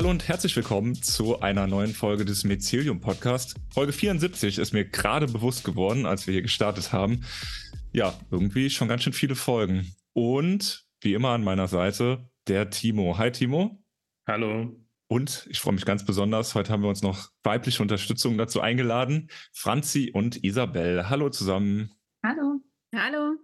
Hallo und herzlich willkommen zu einer neuen Folge des Mycelium Podcast. Folge 74 ist mir gerade bewusst geworden, als wir hier gestartet haben. Ja, irgendwie schon ganz schön viele Folgen. Und wie immer an meiner Seite der Timo. Hi Timo. Hallo. Und ich freue mich ganz besonders, heute haben wir uns noch weibliche Unterstützung dazu eingeladen. Franzi und Isabel. Hallo zusammen. Hallo. Hallo.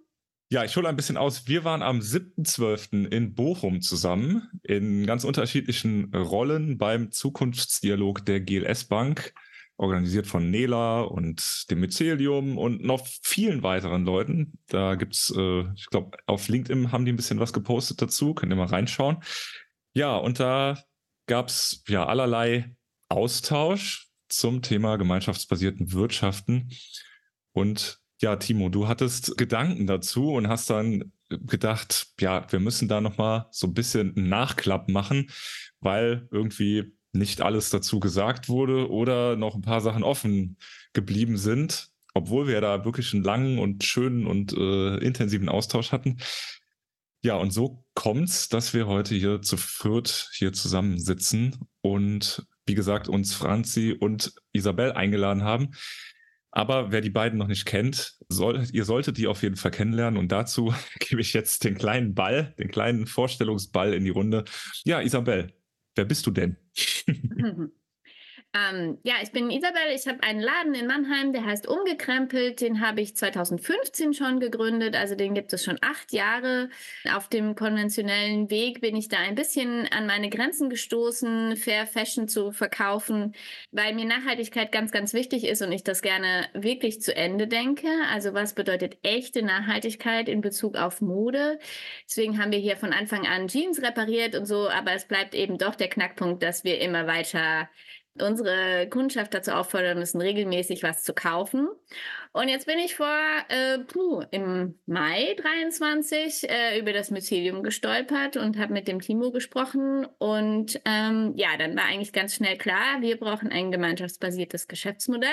Ja, ich hole ein bisschen aus. Wir waren am 7.12. in Bochum zusammen in ganz unterschiedlichen Rollen beim Zukunftsdialog der GLS Bank, organisiert von Nela und dem Mycelium und noch vielen weiteren Leuten. Da gibt's, äh, ich glaube, auf LinkedIn haben die ein bisschen was gepostet dazu, könnt ihr mal reinschauen. Ja, und da gab's ja allerlei Austausch zum Thema gemeinschaftsbasierten Wirtschaften und ja, Timo, du hattest Gedanken dazu und hast dann gedacht, ja, wir müssen da nochmal so ein bisschen Nachklapp machen, weil irgendwie nicht alles dazu gesagt wurde oder noch ein paar Sachen offen geblieben sind, obwohl wir da wirklich einen langen und schönen und äh, intensiven Austausch hatten. Ja, und so kommt's, dass wir heute hier zu viert hier zusammensitzen und wie gesagt uns Franzi und Isabel eingeladen haben. Aber wer die beiden noch nicht kennt, soll, ihr solltet die auf jeden Fall kennenlernen. Und dazu gebe ich jetzt den kleinen Ball, den kleinen Vorstellungsball in die Runde. Ja, Isabel, wer bist du denn? Ähm, ja, ich bin Isabel. Ich habe einen Laden in Mannheim, der heißt Umgekrempelt. Den habe ich 2015 schon gegründet. Also den gibt es schon acht Jahre. Auf dem konventionellen Weg bin ich da ein bisschen an meine Grenzen gestoßen, Fair Fashion zu verkaufen, weil mir Nachhaltigkeit ganz, ganz wichtig ist und ich das gerne wirklich zu Ende denke. Also was bedeutet echte Nachhaltigkeit in Bezug auf Mode? Deswegen haben wir hier von Anfang an Jeans repariert und so, aber es bleibt eben doch der Knackpunkt, dass wir immer weiter unsere Kundschaft dazu auffordern müssen, regelmäßig was zu kaufen. Und jetzt bin ich vor, äh, puh, im Mai 23 äh, über das Mycelium gestolpert und habe mit dem Timo gesprochen. Und ähm, ja, dann war eigentlich ganz schnell klar, wir brauchen ein gemeinschaftsbasiertes Geschäftsmodell.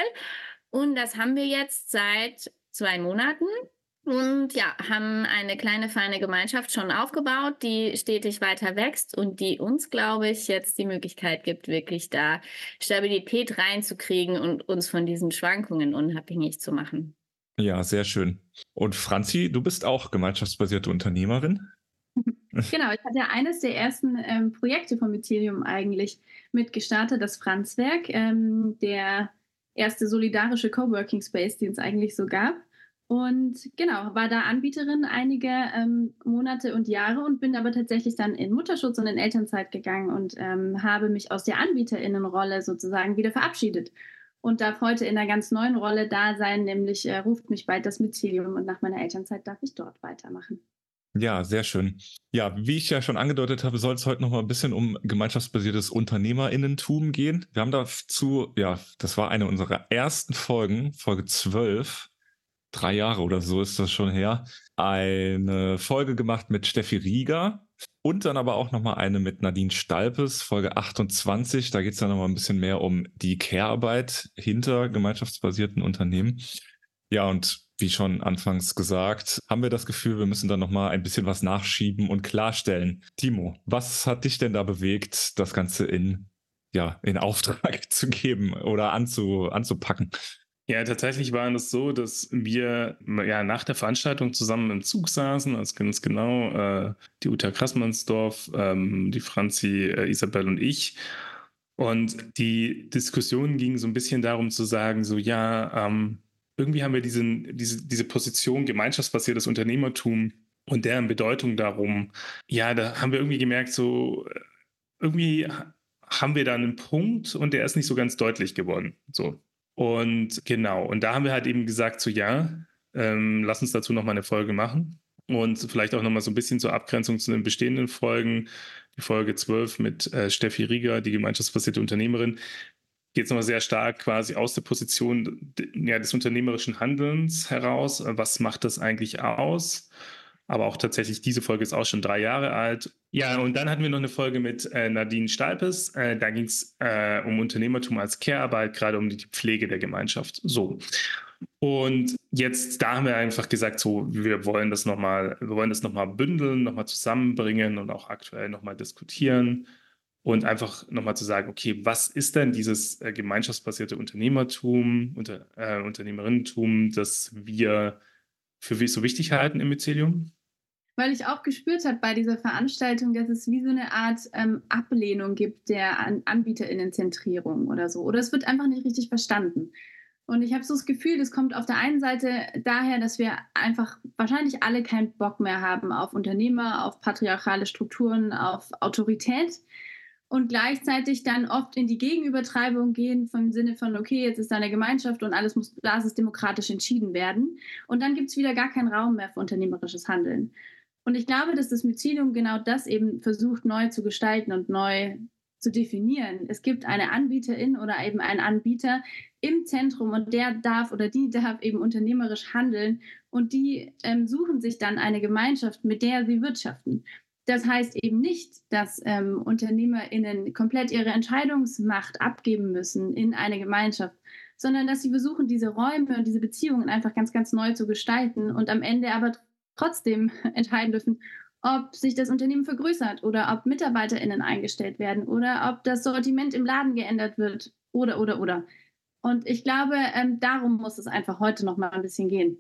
Und das haben wir jetzt seit zwei Monaten. Und ja, haben eine kleine, feine Gemeinschaft schon aufgebaut, die stetig weiter wächst und die uns, glaube ich, jetzt die Möglichkeit gibt, wirklich da Stabilität reinzukriegen und uns von diesen Schwankungen unabhängig zu machen. Ja, sehr schön. Und Franzi, du bist auch gemeinschaftsbasierte Unternehmerin? Genau, ich hatte ja eines der ersten ähm, Projekte von Mycelium eigentlich mitgestartet, das Franzwerk, ähm, der erste solidarische Coworking Space, den es eigentlich so gab. Und genau, war da Anbieterin einige ähm, Monate und Jahre und bin aber tatsächlich dann in Mutterschutz und in Elternzeit gegangen und ähm, habe mich aus der Anbieterinnenrolle sozusagen wieder verabschiedet und darf heute in einer ganz neuen Rolle da sein, nämlich äh, ruft mich bald das Mycelium und nach meiner Elternzeit darf ich dort weitermachen. Ja, sehr schön. Ja, wie ich ja schon angedeutet habe, soll es heute noch mal ein bisschen um gemeinschaftsbasiertes Unternehmerinnentum gehen. Wir haben dazu, ja, das war eine unserer ersten Folgen, Folge 12, drei Jahre oder so ist das schon her, eine Folge gemacht mit Steffi Rieger und dann aber auch nochmal eine mit Nadine Stalpes, Folge 28. Da geht es dann nochmal ein bisschen mehr um die Care-Arbeit hinter gemeinschaftsbasierten Unternehmen. Ja, und wie schon anfangs gesagt, haben wir das Gefühl, wir müssen dann nochmal ein bisschen was nachschieben und klarstellen. Timo, was hat dich denn da bewegt, das Ganze in, ja, in Auftrag zu geben oder anzu, anzupacken? Ja, tatsächlich war es so, dass wir ja nach der Veranstaltung zusammen im Zug saßen, also ganz genau, äh, die Uta Krassmannsdorf, ähm, die Franzi, äh, Isabel und ich. Und die Diskussion ging so ein bisschen darum zu sagen, so ja, ähm, irgendwie haben wir diesen, diese, diese Position gemeinschaftsbasiertes Unternehmertum und deren Bedeutung darum. Ja, da haben wir irgendwie gemerkt, so äh, irgendwie haben wir da einen Punkt und der ist nicht so ganz deutlich geworden. So, und genau, und da haben wir halt eben gesagt, so ja, ähm, lass uns dazu nochmal eine Folge machen. Und vielleicht auch nochmal so ein bisschen zur Abgrenzung zu den bestehenden Folgen. Die Folge 12 mit äh, Steffi Rieger, die gemeinschaftsbasierte Unternehmerin, geht es nochmal sehr stark quasi aus der Position ja, des unternehmerischen Handelns heraus. Was macht das eigentlich aus? Aber auch tatsächlich, diese Folge ist auch schon drei Jahre alt. Ja, und dann hatten wir noch eine Folge mit äh, Nadine Stalpes. Äh, da ging es äh, um Unternehmertum als Care-Arbeit, gerade um die Pflege der Gemeinschaft. So. Und jetzt, da haben wir einfach gesagt, so, wir wollen das nochmal, wir wollen das nochmal bündeln, nochmal zusammenbringen und auch aktuell nochmal diskutieren. und einfach nochmal zu sagen, okay, was ist denn dieses äh, gemeinschaftsbasierte Unternehmertum, unter, äh, Unternehmerinnentum, das wir für so wichtig halten im Mycelium? Weil ich auch gespürt habe bei dieser Veranstaltung, dass es wie so eine Art ähm, Ablehnung gibt der An Anbieterinnenzentrierung oder so. Oder es wird einfach nicht richtig verstanden. Und ich habe so das Gefühl, das kommt auf der einen Seite daher, dass wir einfach wahrscheinlich alle keinen Bock mehr haben auf Unternehmer, auf patriarchale Strukturen, auf Autorität und gleichzeitig dann oft in die Gegenübertreibung gehen vom Sinne von, okay, jetzt ist da eine Gemeinschaft und alles muss, da ist demokratisch entschieden werden. Und dann gibt es wieder gar keinen Raum mehr für unternehmerisches Handeln. Und ich glaube, dass das Mycelium genau das eben versucht neu zu gestalten und neu zu definieren. Es gibt eine Anbieterin oder eben einen Anbieter im Zentrum und der darf oder die darf eben unternehmerisch handeln und die ähm, suchen sich dann eine Gemeinschaft, mit der sie wirtschaften. Das heißt eben nicht, dass ähm, UnternehmerInnen komplett ihre Entscheidungsmacht abgeben müssen in eine Gemeinschaft, sondern dass sie versuchen, diese Räume und diese Beziehungen einfach ganz, ganz neu zu gestalten und am Ende aber trotzdem entscheiden dürfen, ob sich das Unternehmen vergrößert oder ob MitarbeiterInnen eingestellt werden oder ob das Sortiment im Laden geändert wird oder, oder, oder. Und ich glaube, ähm, darum muss es einfach heute noch mal ein bisschen gehen.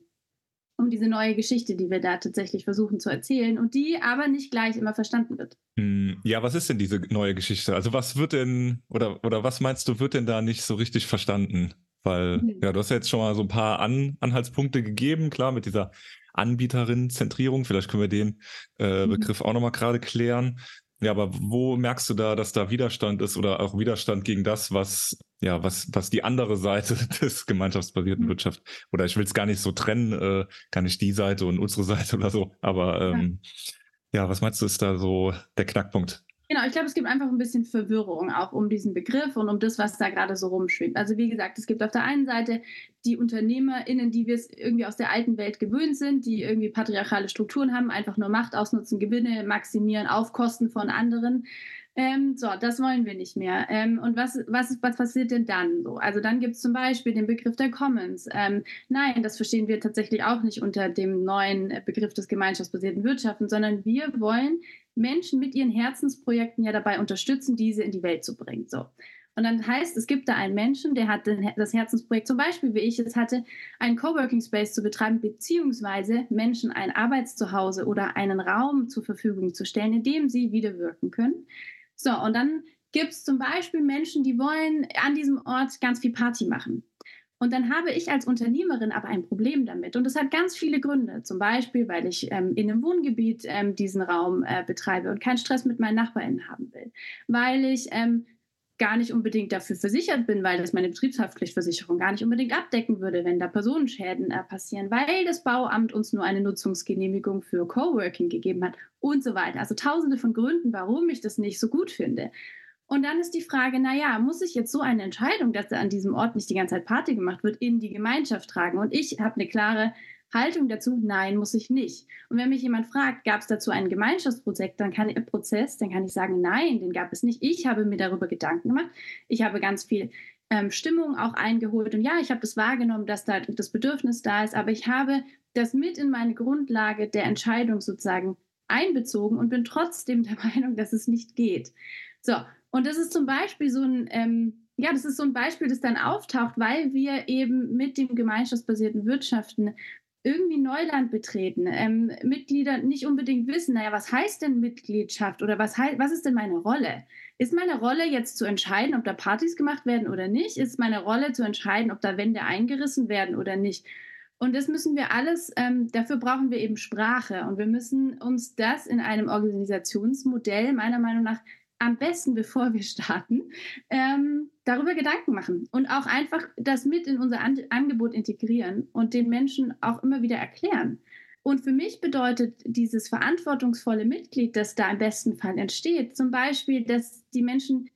Um diese neue Geschichte, die wir da tatsächlich versuchen zu erzählen und die aber nicht gleich immer verstanden wird. Hm, ja, was ist denn diese neue Geschichte? Also was wird denn, oder, oder was meinst du, wird denn da nicht so richtig verstanden? Weil, mhm. ja, du hast ja jetzt schon mal so ein paar An Anhaltspunkte gegeben, klar, mit dieser Anbieterin-Zentrierung. Vielleicht können wir den äh, mhm. Begriff auch nochmal gerade klären. Ja, aber wo merkst du da, dass da Widerstand ist oder auch Widerstand gegen das, was, ja, was, was die andere Seite des gemeinschaftsbasierten mhm. Wirtschaft, oder ich will es gar nicht so trennen, äh, gar nicht die Seite und unsere Seite oder so, aber ähm, ja. ja, was meinst du, ist da so der Knackpunkt? Genau, ich glaube, es gibt einfach ein bisschen Verwirrung auch um diesen Begriff und um das, was da gerade so rumschwebt. Also wie gesagt, es gibt auf der einen Seite die UnternehmerInnen, die wir es irgendwie aus der alten Welt gewöhnt sind, die irgendwie patriarchale Strukturen haben, einfach nur Macht ausnutzen, Gewinne maximieren auf Kosten von anderen. Ähm, so, das wollen wir nicht mehr. Ähm, und was, was, was passiert denn dann so? Also dann gibt es zum Beispiel den Begriff der Commons. Ähm, nein, das verstehen wir tatsächlich auch nicht unter dem neuen Begriff des gemeinschaftsbasierten Wirtschaften, sondern wir wollen Menschen mit ihren Herzensprojekten ja dabei unterstützen, diese in die Welt zu bringen. So. Und dann heißt, es gibt da einen Menschen, der hat das Herzensprojekt, zum Beispiel wie ich es hatte, einen Coworking Space zu betreiben, beziehungsweise Menschen ein Arbeitszuhause oder einen Raum zur Verfügung zu stellen, in dem sie wieder wirken können. So, und dann gibt es zum Beispiel Menschen, die wollen an diesem Ort ganz viel Party machen. Und dann habe ich als Unternehmerin aber ein Problem damit. Und das hat ganz viele Gründe. Zum Beispiel, weil ich ähm, in einem Wohngebiet ähm, diesen Raum äh, betreibe und keinen Stress mit meinen NachbarInnen haben will. Weil ich ähm, gar nicht unbedingt dafür versichert bin, weil das meine Betriebshaftpflichtversicherung gar nicht unbedingt abdecken würde, wenn da Personenschäden äh, passieren, weil das Bauamt uns nur eine Nutzungsgenehmigung für Coworking gegeben hat und so weiter. Also tausende von Gründen, warum ich das nicht so gut finde. Und dann ist die Frage, naja, muss ich jetzt so eine Entscheidung, dass an diesem Ort nicht die ganze Zeit Party gemacht wird, in die Gemeinschaft tragen? Und ich habe eine klare Haltung dazu, nein, muss ich nicht. Und wenn mich jemand fragt, gab es dazu einen Gemeinschaftsprozess, dann kann ich, Prozess, dann kann ich sagen, nein, den gab es nicht. Ich habe mir darüber Gedanken gemacht. Ich habe ganz viel ähm, Stimmung auch eingeholt. Und ja, ich habe das wahrgenommen, dass da das Bedürfnis da ist, aber ich habe das mit in meine Grundlage der Entscheidung sozusagen einbezogen und bin trotzdem der Meinung, dass es nicht geht. So, und das ist zum Beispiel so ein, ähm, ja, das ist so ein Beispiel, das dann auftaucht, weil wir eben mit dem gemeinschaftsbasierten Wirtschaften irgendwie Neuland betreten. Ähm, Mitglieder nicht unbedingt wissen, naja, was heißt denn Mitgliedschaft oder was, was ist denn meine Rolle? Ist meine Rolle jetzt zu entscheiden, ob da Partys gemacht werden oder nicht? Ist meine Rolle zu entscheiden, ob da Wände eingerissen werden oder nicht? Und das müssen wir alles, ähm, dafür brauchen wir eben Sprache und wir müssen uns das in einem Organisationsmodell meiner Meinung nach am besten, bevor wir starten, ähm, darüber Gedanken machen und auch einfach das mit in unser An Angebot integrieren und den Menschen auch immer wieder erklären. Und für mich bedeutet dieses verantwortungsvolle Mitglied, das da im besten Fall entsteht, zum Beispiel, dass die Menschen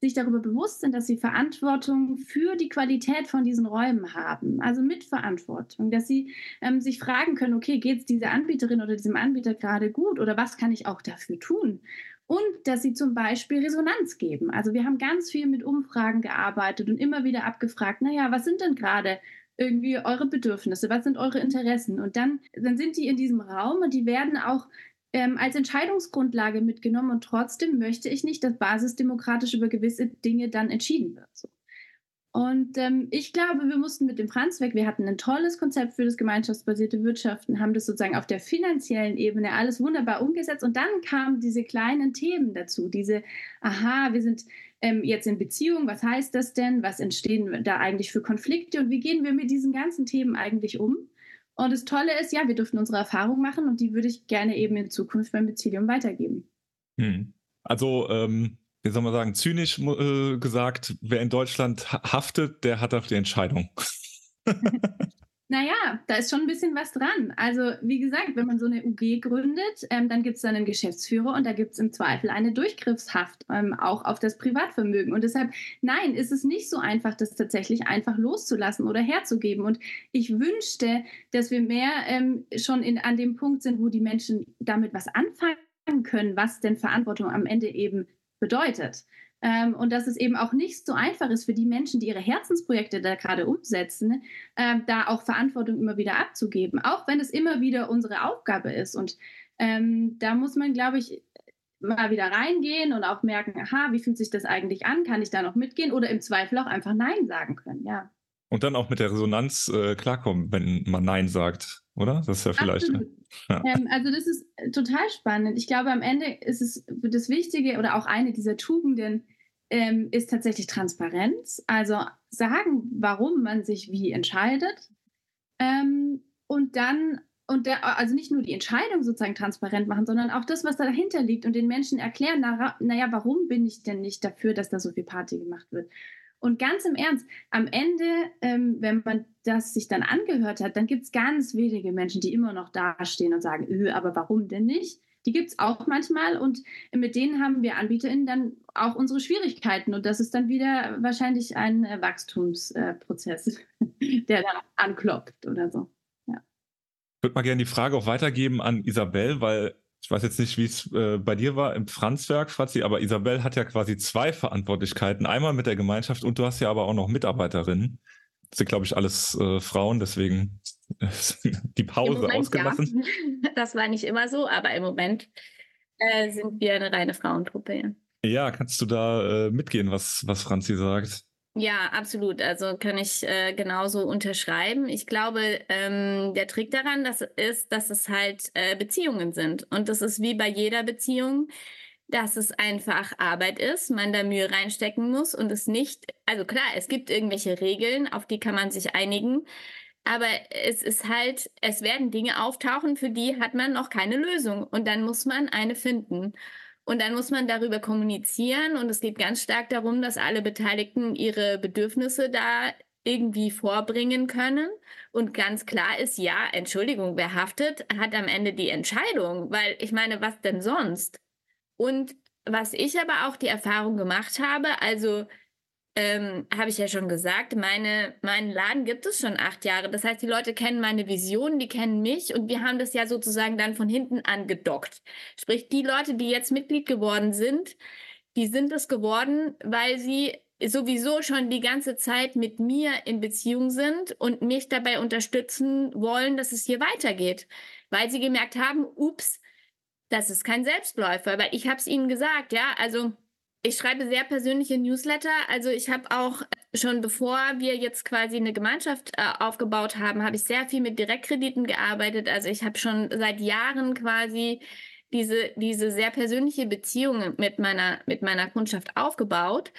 sich darüber bewusst sind, dass sie Verantwortung für die Qualität von diesen Räumen haben, also Mitverantwortung, dass sie ähm, sich fragen können, okay, geht es dieser Anbieterin oder diesem Anbieter gerade gut oder was kann ich auch dafür tun? Und dass sie zum Beispiel Resonanz geben. Also wir haben ganz viel mit Umfragen gearbeitet und immer wieder abgefragt, naja, was sind denn gerade irgendwie eure Bedürfnisse, was sind eure Interessen? Und dann, dann sind die in diesem Raum und die werden auch ähm, als Entscheidungsgrundlage mitgenommen und trotzdem möchte ich nicht, dass basisdemokratisch über gewisse Dinge dann entschieden wird. So. Und ähm, ich glaube, wir mussten mit dem Franz weg. Wir hatten ein tolles Konzept für das gemeinschaftsbasierte Wirtschaften, haben das sozusagen auf der finanziellen Ebene alles wunderbar umgesetzt. Und dann kamen diese kleinen Themen dazu. Diese, aha, wir sind ähm, jetzt in Beziehung, was heißt das denn? Was entstehen da eigentlich für Konflikte? Und wie gehen wir mit diesen ganzen Themen eigentlich um? Und das Tolle ist, ja, wir dürfen unsere Erfahrung machen und die würde ich gerne eben in Zukunft beim Bezilium weitergeben. Hm. Also, ähm, wie soll man sagen, zynisch äh, gesagt, wer in Deutschland haftet, der hat auch die Entscheidung. Naja, da ist schon ein bisschen was dran. Also, wie gesagt, wenn man so eine UG gründet, ähm, dann gibt es dann einen Geschäftsführer und da gibt es im Zweifel eine Durchgriffshaft, ähm, auch auf das Privatvermögen. Und deshalb, nein, ist es nicht so einfach, das tatsächlich einfach loszulassen oder herzugeben. Und ich wünschte, dass wir mehr ähm, schon in, an dem Punkt sind, wo die Menschen damit was anfangen können, was denn Verantwortung am Ende eben bedeutet. Ähm, und dass es eben auch nicht so einfach ist für die Menschen, die ihre Herzensprojekte da gerade umsetzen, äh, da auch Verantwortung immer wieder abzugeben, auch wenn es immer wieder unsere Aufgabe ist. Und ähm, da muss man, glaube ich, mal wieder reingehen und auch merken, aha, wie fühlt sich das eigentlich an? Kann ich da noch mitgehen? Oder im Zweifel auch einfach Nein sagen können, ja. Und dann auch mit der Resonanz äh, klarkommen, wenn man Nein sagt, oder? Das ist ja vielleicht. Ja. Ähm, also das ist total spannend. Ich glaube, am Ende ist es das Wichtige oder auch eine dieser Tugenden ähm, ist tatsächlich Transparenz. Also sagen, warum man sich wie entscheidet. Ähm, und dann, und der, also nicht nur die Entscheidung sozusagen transparent machen, sondern auch das, was dahinter liegt und den Menschen erklären, naja, na warum bin ich denn nicht dafür, dass da so viel Party gemacht wird? Und ganz im Ernst, am Ende, ähm, wenn man das sich dann angehört hat, dann gibt es ganz wenige Menschen, die immer noch dastehen und sagen, öh, aber warum denn nicht? Die gibt es auch manchmal und mit denen haben wir AnbieterInnen dann auch unsere Schwierigkeiten. Und das ist dann wieder wahrscheinlich ein äh, Wachstumsprozess, äh, der dann anklopft oder so. Ja. Ich würde mal gerne die Frage auch weitergeben an Isabel, weil ich weiß jetzt nicht, wie es äh, bei dir war im Franzwerk, Franzi, aber Isabel hat ja quasi zwei Verantwortlichkeiten. Einmal mit der Gemeinschaft und du hast ja aber auch noch Mitarbeiterinnen. Das sind, glaube ich, alles äh, Frauen, deswegen die Pause Moment, ausgelassen. Ja. Das war nicht immer so, aber im Moment äh, sind wir eine reine Frauentruppe. Ja, kannst du da äh, mitgehen, was, was Franzi sagt? Ja, absolut. Also kann ich äh, genauso unterschreiben. Ich glaube, ähm, der Trick daran das ist, dass es halt äh, Beziehungen sind. Und das ist wie bei jeder Beziehung, dass es einfach Arbeit ist, man da Mühe reinstecken muss und es nicht, also klar, es gibt irgendwelche Regeln, auf die kann man sich einigen. Aber es ist halt, es werden Dinge auftauchen, für die hat man noch keine Lösung. Und dann muss man eine finden. Und dann muss man darüber kommunizieren und es geht ganz stark darum, dass alle Beteiligten ihre Bedürfnisse da irgendwie vorbringen können. Und ganz klar ist, ja, Entschuldigung, wer haftet, hat am Ende die Entscheidung, weil ich meine, was denn sonst? Und was ich aber auch die Erfahrung gemacht habe, also ähm, habe ich ja schon gesagt, meine, meinen Laden gibt es schon acht Jahre. Das heißt, die Leute kennen meine Vision, die kennen mich und wir haben das ja sozusagen dann von hinten angedockt. Sprich, die Leute, die jetzt Mitglied geworden sind, die sind es geworden, weil sie sowieso schon die ganze Zeit mit mir in Beziehung sind und mich dabei unterstützen wollen, dass es hier weitergeht. Weil sie gemerkt haben, ups, das ist kein Selbstläufer, weil ich habe es ihnen gesagt, ja, also ich schreibe sehr persönliche Newsletter. Also ich habe auch schon bevor wir jetzt quasi eine Gemeinschaft äh, aufgebaut haben, habe ich sehr viel mit Direktkrediten gearbeitet. Also ich habe schon seit Jahren quasi diese, diese sehr persönliche Beziehung mit meiner, mit meiner Kundschaft aufgebaut.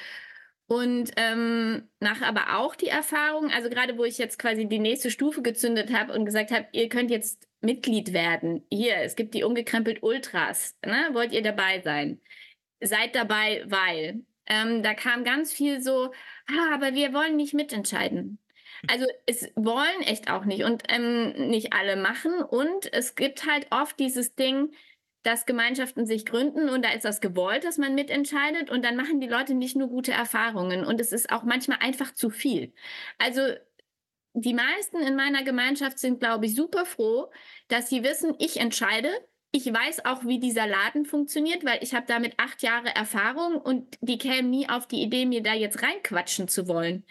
Und ähm, nach aber auch die Erfahrung, also gerade wo ich jetzt quasi die nächste Stufe gezündet habe und gesagt habe, ihr könnt jetzt Mitglied werden. Hier, es gibt die umgekrempelt Ultras. Ne? Wollt ihr dabei sein? Seid dabei, weil ähm, da kam ganz viel so, ah, aber wir wollen nicht mitentscheiden. Also es wollen echt auch nicht und ähm, nicht alle machen. Und es gibt halt oft dieses Ding, dass Gemeinschaften sich gründen und da ist das gewollt, dass man mitentscheidet und dann machen die Leute nicht nur gute Erfahrungen und es ist auch manchmal einfach zu viel. Also die meisten in meiner Gemeinschaft sind, glaube ich, super froh, dass sie wissen, ich entscheide, ich weiß auch, wie dieser Laden funktioniert, weil ich habe damit acht Jahre Erfahrung und die kämen nie auf die Idee, mir da jetzt reinquatschen zu wollen.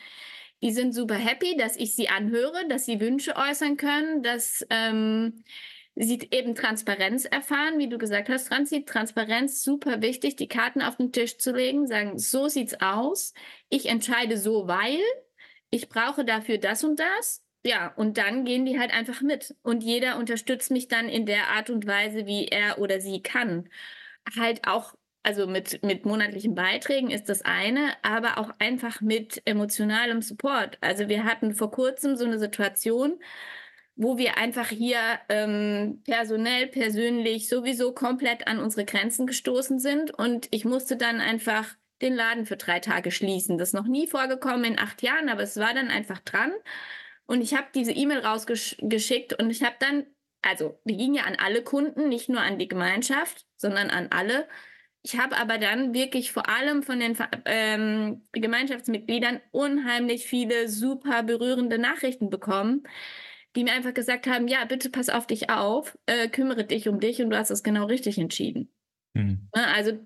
Die sind super happy, dass ich sie anhöre, dass sie Wünsche äußern können, dass, ähm, sie eben Transparenz erfahren, wie du gesagt hast, Franzi, Transparenz super wichtig, die Karten auf den Tisch zu legen, sagen, so sieht's aus, ich entscheide so, weil ich brauche dafür das und das. Ja, und dann gehen die halt einfach mit. Und jeder unterstützt mich dann in der Art und Weise, wie er oder sie kann. Halt auch, also mit, mit monatlichen Beiträgen ist das eine, aber auch einfach mit emotionalem Support. Also wir hatten vor kurzem so eine Situation, wo wir einfach hier ähm, personell, persönlich sowieso komplett an unsere Grenzen gestoßen sind. Und ich musste dann einfach den Laden für drei Tage schließen. Das ist noch nie vorgekommen in acht Jahren, aber es war dann einfach dran. Und ich habe diese E-Mail rausgeschickt und ich habe dann, also die ging ja an alle Kunden, nicht nur an die Gemeinschaft, sondern an alle. Ich habe aber dann wirklich vor allem von den ähm, Gemeinschaftsmitgliedern unheimlich viele super berührende Nachrichten bekommen, die mir einfach gesagt haben, ja, bitte pass auf dich auf, äh, kümmere dich um dich und du hast es genau richtig entschieden. Mhm. Also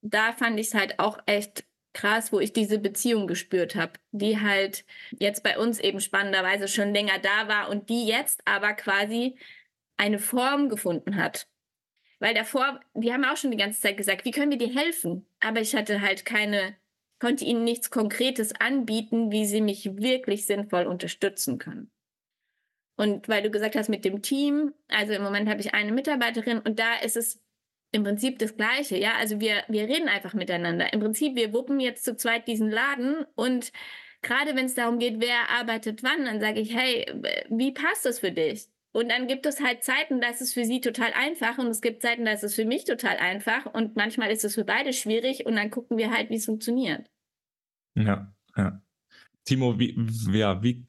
da fand ich es halt auch echt krass, wo ich diese Beziehung gespürt habe, die halt jetzt bei uns eben spannenderweise schon länger da war und die jetzt aber quasi eine Form gefunden hat. Weil davor, die haben auch schon die ganze Zeit gesagt, wie können wir dir helfen? Aber ich hatte halt keine, konnte ihnen nichts Konkretes anbieten, wie sie mich wirklich sinnvoll unterstützen können. Und weil du gesagt hast mit dem Team, also im Moment habe ich eine Mitarbeiterin und da ist es im Prinzip das Gleiche, ja. Also wir, wir reden einfach miteinander. Im Prinzip, wir wuppen jetzt zu zweit diesen Laden und gerade wenn es darum geht, wer arbeitet wann, dann sage ich, hey, wie passt das für dich? Und dann gibt es halt Zeiten, da ist es für sie total einfach und es gibt Zeiten, da ist es für mich total einfach und manchmal ist es für beide schwierig und dann gucken wir halt, wie es funktioniert. Ja, ja. Timo, wie, ja, wie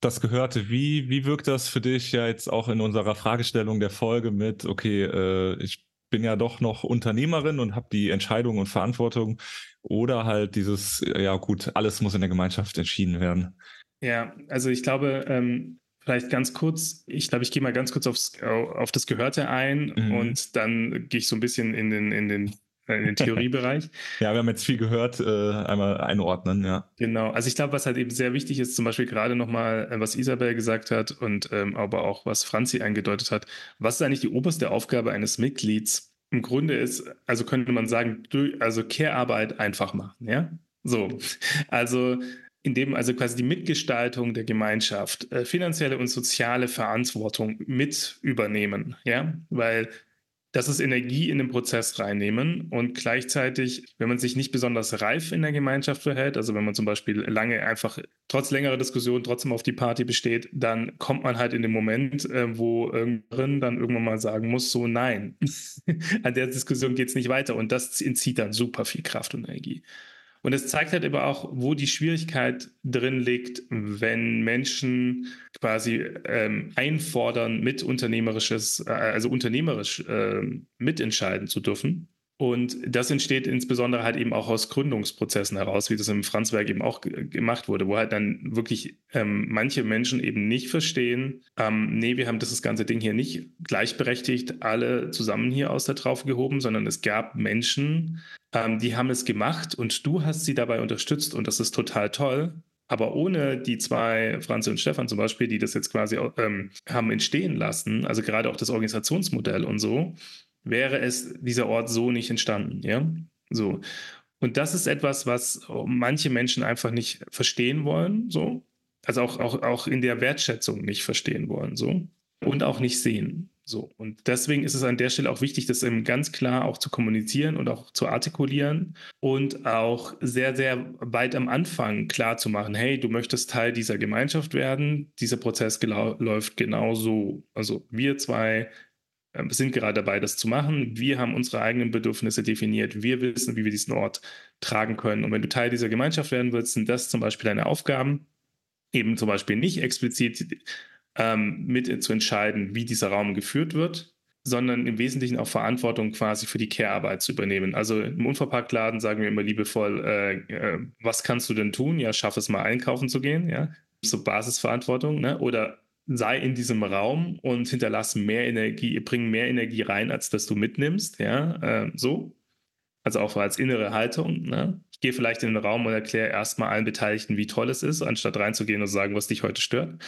das Gehörte, wie, wie wirkt das für dich ja jetzt auch in unserer Fragestellung der Folge mit, okay, äh, ich bin ja doch noch Unternehmerin und habe die Entscheidung und Verantwortung oder halt dieses, ja gut, alles muss in der Gemeinschaft entschieden werden. Ja, also ich glaube, ähm, vielleicht ganz kurz, ich glaube, ich gehe mal ganz kurz aufs, auf das Gehörte ein mhm. und dann gehe ich so ein bisschen in den, in den den Theoriebereich. ja, wir haben jetzt viel gehört, äh, einmal einordnen, ja. Genau, also ich glaube, was halt eben sehr wichtig ist, zum Beispiel gerade nochmal, äh, was Isabel gesagt hat und ähm, aber auch was Franzi eingedeutet hat, was ist eigentlich die oberste Aufgabe eines Mitglieds? Im Grunde ist, also könnte man sagen, also Care-Arbeit einfach machen, ja? So, also indem also quasi die Mitgestaltung der Gemeinschaft, äh, finanzielle und soziale Verantwortung mit übernehmen, ja, weil das ist Energie in den Prozess reinnehmen und gleichzeitig, wenn man sich nicht besonders reif in der Gemeinschaft verhält, also wenn man zum Beispiel lange einfach trotz längerer Diskussion trotzdem auf die Party besteht, dann kommt man halt in den Moment, äh, wo irgendwann dann irgendwann mal sagen muss, so nein, an der Diskussion geht es nicht weiter und das entzieht dann super viel Kraft und Energie. Und es zeigt halt aber auch, wo die Schwierigkeit drin liegt, wenn Menschen quasi ähm, einfordern, mit unternehmerisches, äh, also unternehmerisch äh, mitentscheiden zu dürfen. Und das entsteht insbesondere halt eben auch aus Gründungsprozessen heraus, wie das im Franzwerk eben auch gemacht wurde, wo halt dann wirklich ähm, manche Menschen eben nicht verstehen, ähm, nee, wir haben das ganze Ding hier nicht gleichberechtigt alle zusammen hier aus der Traufe gehoben, sondern es gab Menschen, ähm, die haben es gemacht und du hast sie dabei unterstützt und das ist total toll. Aber ohne die zwei, Franzi und Stefan zum Beispiel, die das jetzt quasi ähm, haben entstehen lassen, also gerade auch das Organisationsmodell und so, wäre es dieser Ort so nicht entstanden, ja? So. Und das ist etwas, was manche Menschen einfach nicht verstehen wollen, so. Also auch, auch, auch in der Wertschätzung nicht verstehen wollen, so. Und auch nicht sehen. So. Und deswegen ist es an der Stelle auch wichtig, das eben ganz klar auch zu kommunizieren und auch zu artikulieren und auch sehr, sehr weit am Anfang klar zu machen, hey, du möchtest Teil dieser Gemeinschaft werden. Dieser Prozess läuft genauso. Also wir zwei sind gerade dabei, das zu machen. Wir haben unsere eigenen Bedürfnisse definiert. Wir wissen, wie wir diesen Ort tragen können. Und wenn du Teil dieser Gemeinschaft werden willst, sind das zum Beispiel deine Aufgaben. Eben zum Beispiel nicht explizit ähm, mit zu entscheiden, wie dieser Raum geführt wird, sondern im Wesentlichen auch Verantwortung quasi für die Care-Arbeit zu übernehmen. Also im Unverpacktladen sagen wir immer liebevoll, äh, äh, was kannst du denn tun? Ja, schaff es mal einkaufen zu gehen, ja. So Basisverantwortung, ne? Oder sei in diesem Raum und hinterlass mehr Energie, bring mehr Energie rein, als dass du mitnimmst, ja, äh, so. Also auch als innere Haltung. Ne? Ich gehe vielleicht in den Raum und erkläre erstmal allen Beteiligten, wie toll es ist, anstatt reinzugehen und sagen, was dich heute stört.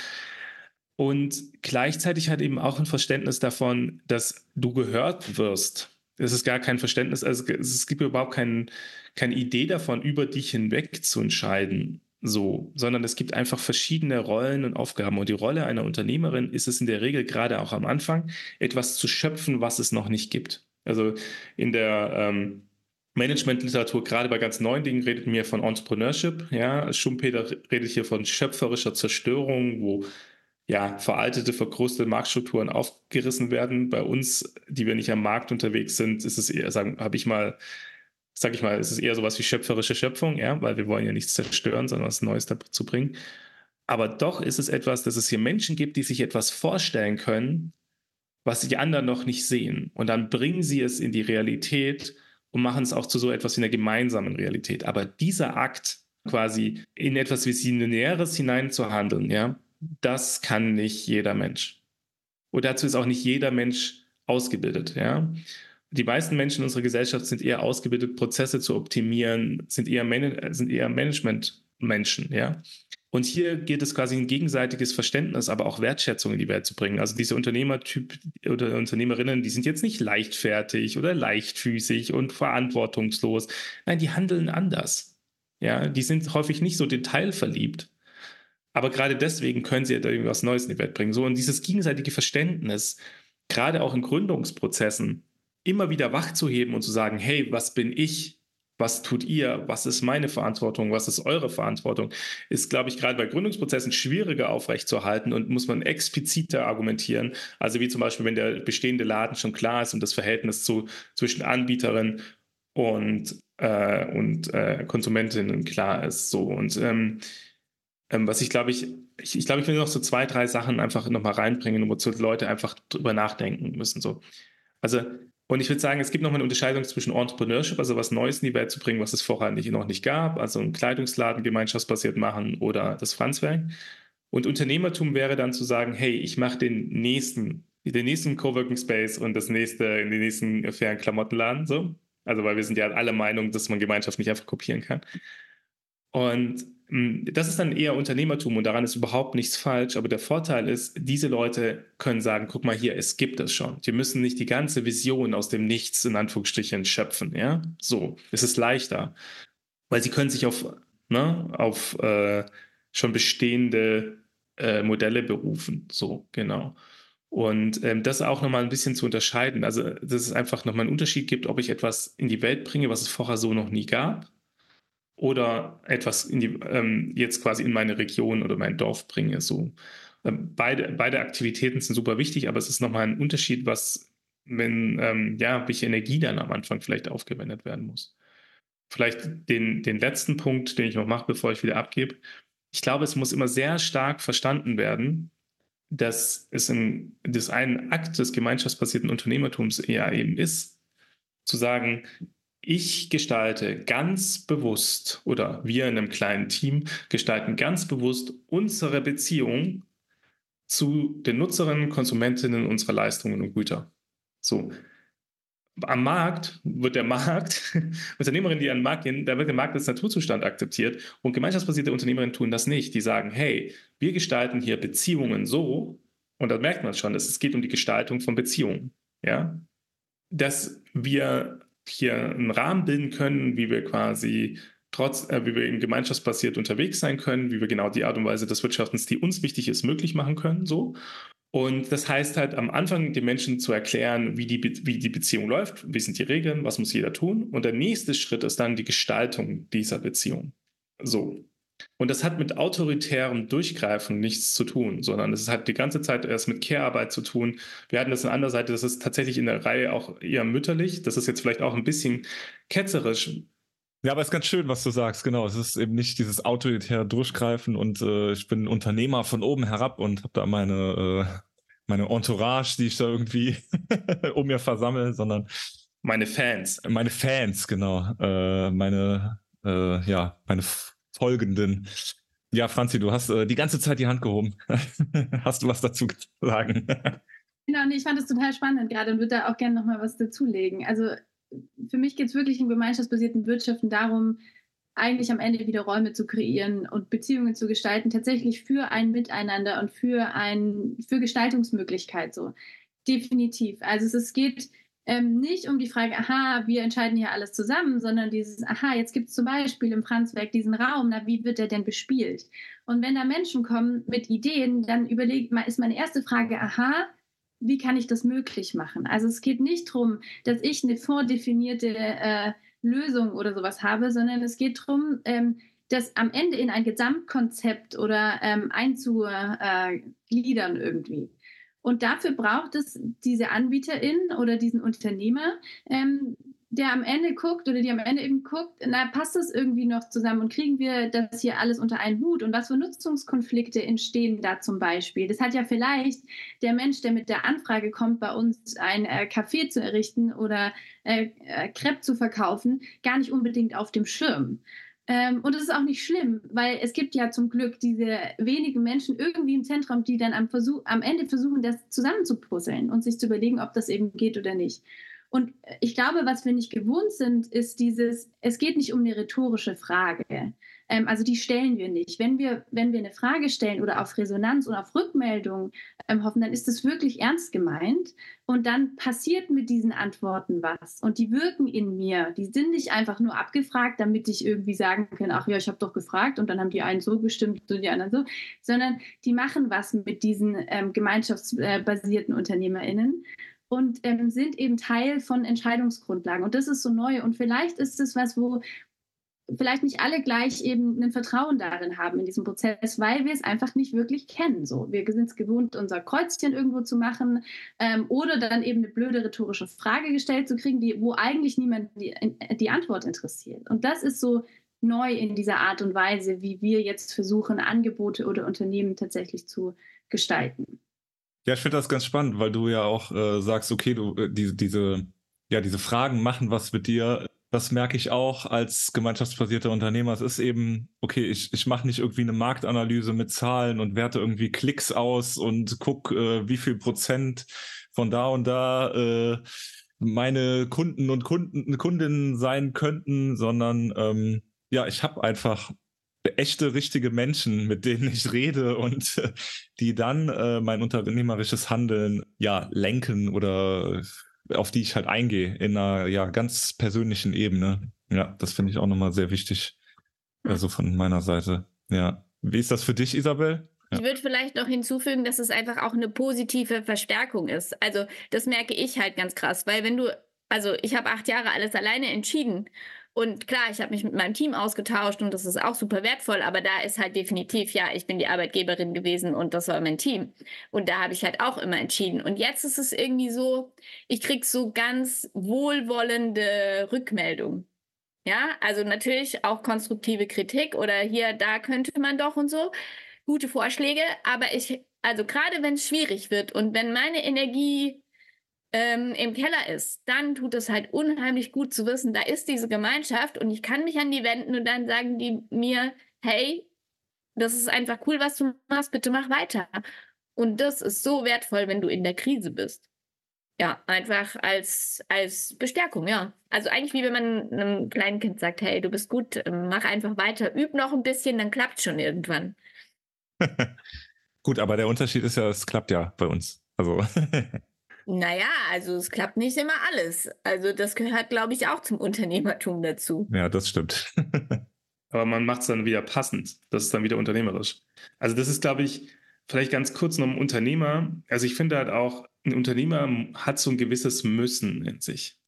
und gleichzeitig hat eben auch ein Verständnis davon, dass du gehört wirst. Es ist gar kein Verständnis, also es gibt überhaupt kein, keine Idee davon, über dich hinweg zu entscheiden, so, sondern es gibt einfach verschiedene Rollen und Aufgaben. Und die Rolle einer Unternehmerin ist es in der Regel gerade auch am Anfang, etwas zu schöpfen, was es noch nicht gibt. Also in der ähm, Managementliteratur, gerade bei ganz neuen Dingen, redet mir von Entrepreneurship. Ja, Schumpeter redet hier von schöpferischer Zerstörung, wo ja, veraltete, verkrustete Marktstrukturen aufgerissen werden. Bei uns, die wir nicht am Markt unterwegs sind, ist es eher, sagen, habe ich mal, sage ich mal, ist es eher sowas wie schöpferische Schöpfung, ja, weil wir wollen ja nichts zerstören, sondern was Neues dazu bringen. Aber doch ist es etwas, dass es hier Menschen gibt, die sich etwas vorstellen können, was die anderen noch nicht sehen. Und dann bringen sie es in die Realität und machen es auch zu so etwas wie einer gemeinsamen Realität. Aber dieser Akt, quasi in etwas Visionäres hineinzuhandeln, ja, das kann nicht jeder Mensch. Und dazu ist auch nicht jeder Mensch ausgebildet. Ja? Die meisten Menschen in unserer Gesellschaft sind eher ausgebildet, Prozesse zu optimieren, sind eher, Man eher Management-Menschen. Ja? Und hier geht es quasi ein gegenseitiges Verständnis, aber auch Wertschätzung in die Welt zu bringen. Also diese Unternehmertyp oder Unternehmerinnen, die sind jetzt nicht leichtfertig oder leichtfüßig und verantwortungslos. Nein, die handeln anders. Ja, die sind häufig nicht so detailverliebt, aber gerade deswegen können sie da irgendwas Neues in die Welt bringen. So, und dieses gegenseitige Verständnis, gerade auch in Gründungsprozessen, immer wieder wachzuheben und zu sagen, hey, was bin ich? Was tut ihr? Was ist meine Verantwortung? Was ist eure Verantwortung? Ist, glaube ich, gerade bei Gründungsprozessen schwieriger aufrechtzuerhalten und muss man expliziter argumentieren. Also wie zum Beispiel, wenn der bestehende Laden schon klar ist und das Verhältnis zu, zwischen Anbieterin und, äh, und äh, Konsumentinnen klar ist. So und ähm, ähm, was ich glaube, ich, ich, ich glaube, ich will noch so zwei, drei Sachen einfach nochmal reinbringen, wozu Leute einfach drüber nachdenken müssen. So. Also, und ich würde sagen, es gibt nochmal eine Unterscheidung zwischen Entrepreneurship, also was Neues in die Welt zu bringen, was es vorher nicht, noch nicht gab, also einen Kleidungsladen gemeinschaftsbasiert machen oder das Franzwerk. Und Unternehmertum wäre dann zu sagen, hey, ich mache den nächsten, den nächsten Coworking Space und das nächste, den nächsten fairen Klamottenladen, so. Also, weil wir sind ja alle Meinung, dass man Gemeinschaft nicht einfach kopieren kann. Und das ist dann eher Unternehmertum und daran ist überhaupt nichts falsch. Aber der Vorteil ist, diese Leute können sagen, guck mal hier, es gibt es schon. Wir müssen nicht die ganze Vision aus dem Nichts in Anführungsstrichen schöpfen. Ja, so, es ist leichter, weil sie können sich auf, ne, auf äh, schon bestehende äh, Modelle berufen. So, genau. Und ähm, das auch nochmal ein bisschen zu unterscheiden. Also, dass es einfach nochmal einen Unterschied gibt, ob ich etwas in die Welt bringe, was es vorher so noch nie gab oder etwas in die, ähm, jetzt quasi in meine Region oder mein Dorf bringe. So. Ähm, beide, beide Aktivitäten sind super wichtig, aber es ist nochmal ein Unterschied, was, wenn, ähm, ja, welche Energie dann am Anfang vielleicht aufgewendet werden muss. Vielleicht den, den letzten Punkt, den ich noch mache, bevor ich wieder abgebe. Ich glaube, es muss immer sehr stark verstanden werden, dass es in, das ein Akt des gemeinschaftsbasierten Unternehmertums eher eben ist, zu sagen, ich gestalte ganz bewusst oder wir in einem kleinen Team gestalten ganz bewusst unsere Beziehung zu den Nutzerinnen, Konsumentinnen unserer Leistungen und Güter. So. Am Markt wird der Markt, Unternehmerinnen, die an den Markt gehen, da wird der Markt als Naturzustand akzeptiert und gemeinschaftsbasierte Unternehmerinnen tun das nicht. Die sagen, hey, wir gestalten hier Beziehungen so, und da merkt man schon, es geht um die Gestaltung von Beziehungen, ja, dass wir hier einen Rahmen bilden können, wie wir quasi trotz, äh, wie wir eben gemeinschaftsbasiert unterwegs sein können, wie wir genau die Art und Weise des Wirtschaftens, die uns wichtig ist, möglich machen können, so. Und das heißt halt am Anfang den Menschen zu erklären, wie die, wie die Beziehung läuft, wie sind die Regeln, was muss jeder tun. Und der nächste Schritt ist dann die Gestaltung dieser Beziehung. So. Und das hat mit autoritärem Durchgreifen nichts zu tun, sondern es hat die ganze Zeit erst mit Care-Arbeit zu tun. Wir hatten das an anderer Seite, das ist tatsächlich in der Reihe auch eher mütterlich. Das ist jetzt vielleicht auch ein bisschen ketzerisch. Ja, aber es ist ganz schön, was du sagst, genau. Es ist eben nicht dieses autoritäre Durchgreifen und äh, ich bin Unternehmer von oben herab und habe da meine, äh, meine Entourage, die ich da irgendwie um mir versammle, sondern meine Fans. Meine Fans, genau. Äh, meine, äh, ja, meine folgenden. Ja, Franzi, du hast äh, die ganze Zeit die Hand gehoben. hast du was dazu zu sagen? Genau, nee, ich fand es total spannend gerade und würde da auch gerne nochmal was dazulegen. Also für mich geht es wirklich im gemeinschaftsbasierten Wirtschaften darum, eigentlich am Ende wieder Räume zu kreieren und Beziehungen zu gestalten, tatsächlich für ein Miteinander und für ein für Gestaltungsmöglichkeit so. Definitiv. Also es, es geht ähm, nicht um die Frage, aha, wir entscheiden hier alles zusammen, sondern dieses, aha, jetzt gibt es zum Beispiel im Franzwerk diesen Raum, na, wie wird der denn bespielt? Und wenn da Menschen kommen mit Ideen, dann überlegt, ist meine erste Frage, aha, wie kann ich das möglich machen? Also es geht nicht darum, dass ich eine vordefinierte äh, Lösung oder sowas habe, sondern es geht darum, ähm, das am Ende in ein Gesamtkonzept oder ähm, einzugliedern irgendwie. Und dafür braucht es diese Anbieterin oder diesen Unternehmer, ähm, der am Ende guckt oder die am Ende eben guckt, na, passt das irgendwie noch zusammen und kriegen wir das hier alles unter einen Hut und was für Nutzungskonflikte entstehen da zum Beispiel? Das hat ja vielleicht der Mensch, der mit der Anfrage kommt, bei uns ein äh, Café zu errichten oder äh, äh, Crepe zu verkaufen, gar nicht unbedingt auf dem Schirm. Ähm, und es ist auch nicht schlimm, weil es gibt ja zum Glück diese wenigen Menschen irgendwie im Zentrum, die dann am, Versuch, am Ende versuchen, das zusammenzupuzzeln und sich zu überlegen, ob das eben geht oder nicht. Und ich glaube, was wir nicht gewohnt sind, ist dieses, es geht nicht um eine rhetorische Frage. Ähm, also die stellen wir nicht. Wenn wir, wenn wir eine Frage stellen oder auf Resonanz oder auf Rückmeldung ähm, hoffen, dann ist das wirklich ernst gemeint. Und dann passiert mit diesen Antworten was. Und die wirken in mir. Die sind nicht einfach nur abgefragt, damit ich irgendwie sagen kann, ach ja, ich habe doch gefragt und dann haben die einen so gestimmt und die anderen so, sondern die machen was mit diesen ähm, gemeinschaftsbasierten UnternehmerInnen und ähm, sind eben Teil von Entscheidungsgrundlagen. Und das ist so neu. Und vielleicht ist es was, wo, vielleicht nicht alle gleich eben ein Vertrauen darin haben in diesem Prozess, weil wir es einfach nicht wirklich kennen. So, wir sind es gewohnt, unser Kreuzchen irgendwo zu machen ähm, oder dann eben eine blöde rhetorische Frage gestellt zu kriegen, die, wo eigentlich niemand die, die Antwort interessiert. Und das ist so neu in dieser Art und Weise, wie wir jetzt versuchen, Angebote oder Unternehmen tatsächlich zu gestalten. Ja, ich finde das ganz spannend, weil du ja auch äh, sagst, okay, du äh, diese, ja, diese Fragen machen was mit dir das merke ich auch als gemeinschaftsbasierter Unternehmer. Es ist eben, okay, ich, ich mache nicht irgendwie eine Marktanalyse mit Zahlen und werte irgendwie Klicks aus und guck, äh, wie viel Prozent von da und da äh, meine Kunden und Kunden, Kundinnen sein könnten, sondern ähm, ja, ich habe einfach echte, richtige Menschen, mit denen ich rede und die dann äh, mein unternehmerisches Handeln ja lenken oder auf die ich halt eingehe, in einer ja ganz persönlichen Ebene. Ja, das finde ich auch nochmal sehr wichtig. Also von meiner Seite. Ja. Wie ist das für dich, Isabel? Ja. Ich würde vielleicht noch hinzufügen, dass es einfach auch eine positive Verstärkung ist. Also das merke ich halt ganz krass, weil wenn du, also ich habe acht Jahre alles alleine entschieden und klar, ich habe mich mit meinem Team ausgetauscht und das ist auch super wertvoll, aber da ist halt definitiv, ja, ich bin die Arbeitgeberin gewesen und das war mein Team. Und da habe ich halt auch immer entschieden. Und jetzt ist es irgendwie so, ich kriege so ganz wohlwollende Rückmeldungen. Ja, also natürlich auch konstruktive Kritik oder hier, da könnte man doch und so. Gute Vorschläge, aber ich, also gerade wenn es schwierig wird und wenn meine Energie ähm, im Keller ist, dann tut es halt unheimlich gut zu wissen, da ist diese Gemeinschaft und ich kann mich an die wenden und dann sagen die mir, hey, das ist einfach cool, was du machst, bitte mach weiter. Und das ist so wertvoll, wenn du in der Krise bist. Ja, einfach als, als Bestärkung, ja. Also eigentlich wie wenn man einem kleinen Kind sagt, hey, du bist gut, mach einfach weiter, üb noch ein bisschen, dann klappt schon irgendwann. gut, aber der Unterschied ist ja, es klappt ja bei uns. Also Naja, also es klappt nicht immer alles. Also das gehört, glaube ich, auch zum Unternehmertum dazu. Ja, das stimmt. Aber man macht es dann wieder passend. Das ist dann wieder unternehmerisch. Also das ist, glaube ich, vielleicht ganz kurz noch ein Unternehmer. Also ich finde halt auch, ein Unternehmer hat so ein gewisses Müssen in sich.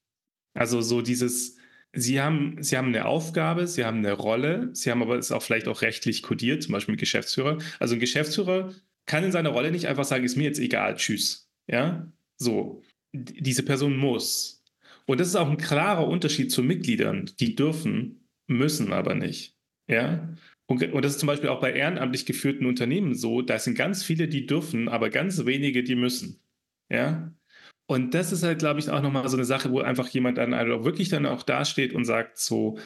Also so dieses, Sie haben, Sie haben eine Aufgabe, Sie haben eine Rolle, Sie haben aber es auch vielleicht auch rechtlich kodiert, zum Beispiel mit Geschäftsführer. Also ein Geschäftsführer kann in seiner Rolle nicht einfach sagen, ist mir jetzt egal, tschüss. Ja, so, diese Person muss. Und das ist auch ein klarer Unterschied zu Mitgliedern. Die dürfen, müssen aber nicht. Ja. Und, und das ist zum Beispiel auch bei ehrenamtlich geführten Unternehmen so. Da sind ganz viele, die dürfen, aber ganz wenige, die müssen. Ja. Und das ist halt, glaube ich, auch nochmal so eine Sache, wo einfach jemand dann also wirklich dann auch dasteht und sagt so,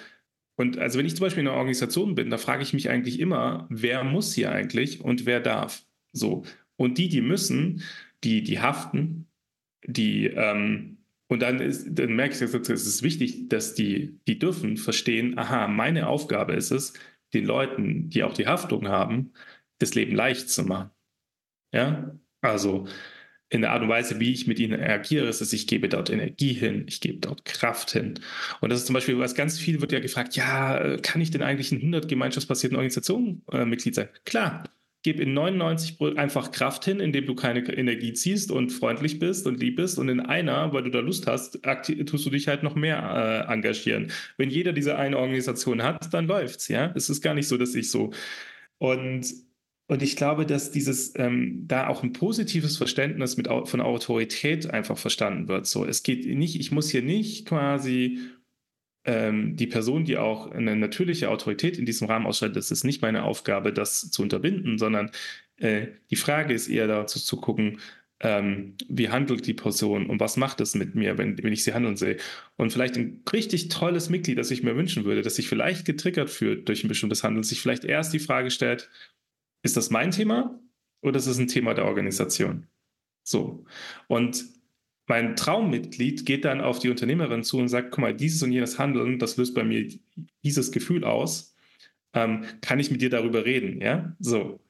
und also wenn ich zum Beispiel in einer Organisation bin, da frage ich mich eigentlich immer, wer muss hier eigentlich und wer darf. So. Und die, die müssen, die, die haften, die, ähm, Und dann, ist, dann merke ich, es ist wichtig, dass die, die dürfen verstehen, aha, meine Aufgabe ist es, den Leuten, die auch die Haftung haben, das Leben leicht zu machen. Ja, also in der Art und Weise, wie ich mit ihnen agiere, ist es, ich gebe dort Energie hin, ich gebe dort Kraft hin. Und das ist zum Beispiel, was ganz viel wird ja gefragt, ja, kann ich denn eigentlich in 100 gemeinschaftsbasierten Organisationen äh, Mitglied sein? Klar, gib in 99 einfach Kraft hin, indem du keine Energie ziehst und freundlich bist und lieb bist. Und in einer, weil du da Lust hast, tust du dich halt noch mehr äh, engagieren. Wenn jeder diese eine Organisation hat, dann läuft's, ja. Es ist gar nicht so, dass ich so. Und und ich glaube, dass dieses ähm, da auch ein positives Verständnis mit, von Autorität einfach verstanden wird. So, es geht nicht, ich muss hier nicht quasi ähm, die Person, die auch eine natürliche Autorität in diesem Rahmen ausschaltet, das ist nicht meine Aufgabe, das zu unterbinden, sondern äh, die Frage ist eher dazu zu gucken, ähm, wie handelt die Person und was macht es mit mir, wenn, wenn ich sie handeln sehe. Und vielleicht ein richtig tolles Mitglied, das ich mir wünschen würde, das sich vielleicht getriggert fühlt durch ein bestimmtes Handeln, sich vielleicht erst die Frage stellt, ist das mein Thema oder ist es ein Thema der Organisation? So. Und mein Traummitglied geht dann auf die Unternehmerin zu und sagt, guck mal, dieses und jenes Handeln, das löst bei mir dieses Gefühl aus. Ähm, kann ich mit dir darüber reden? Ja, so.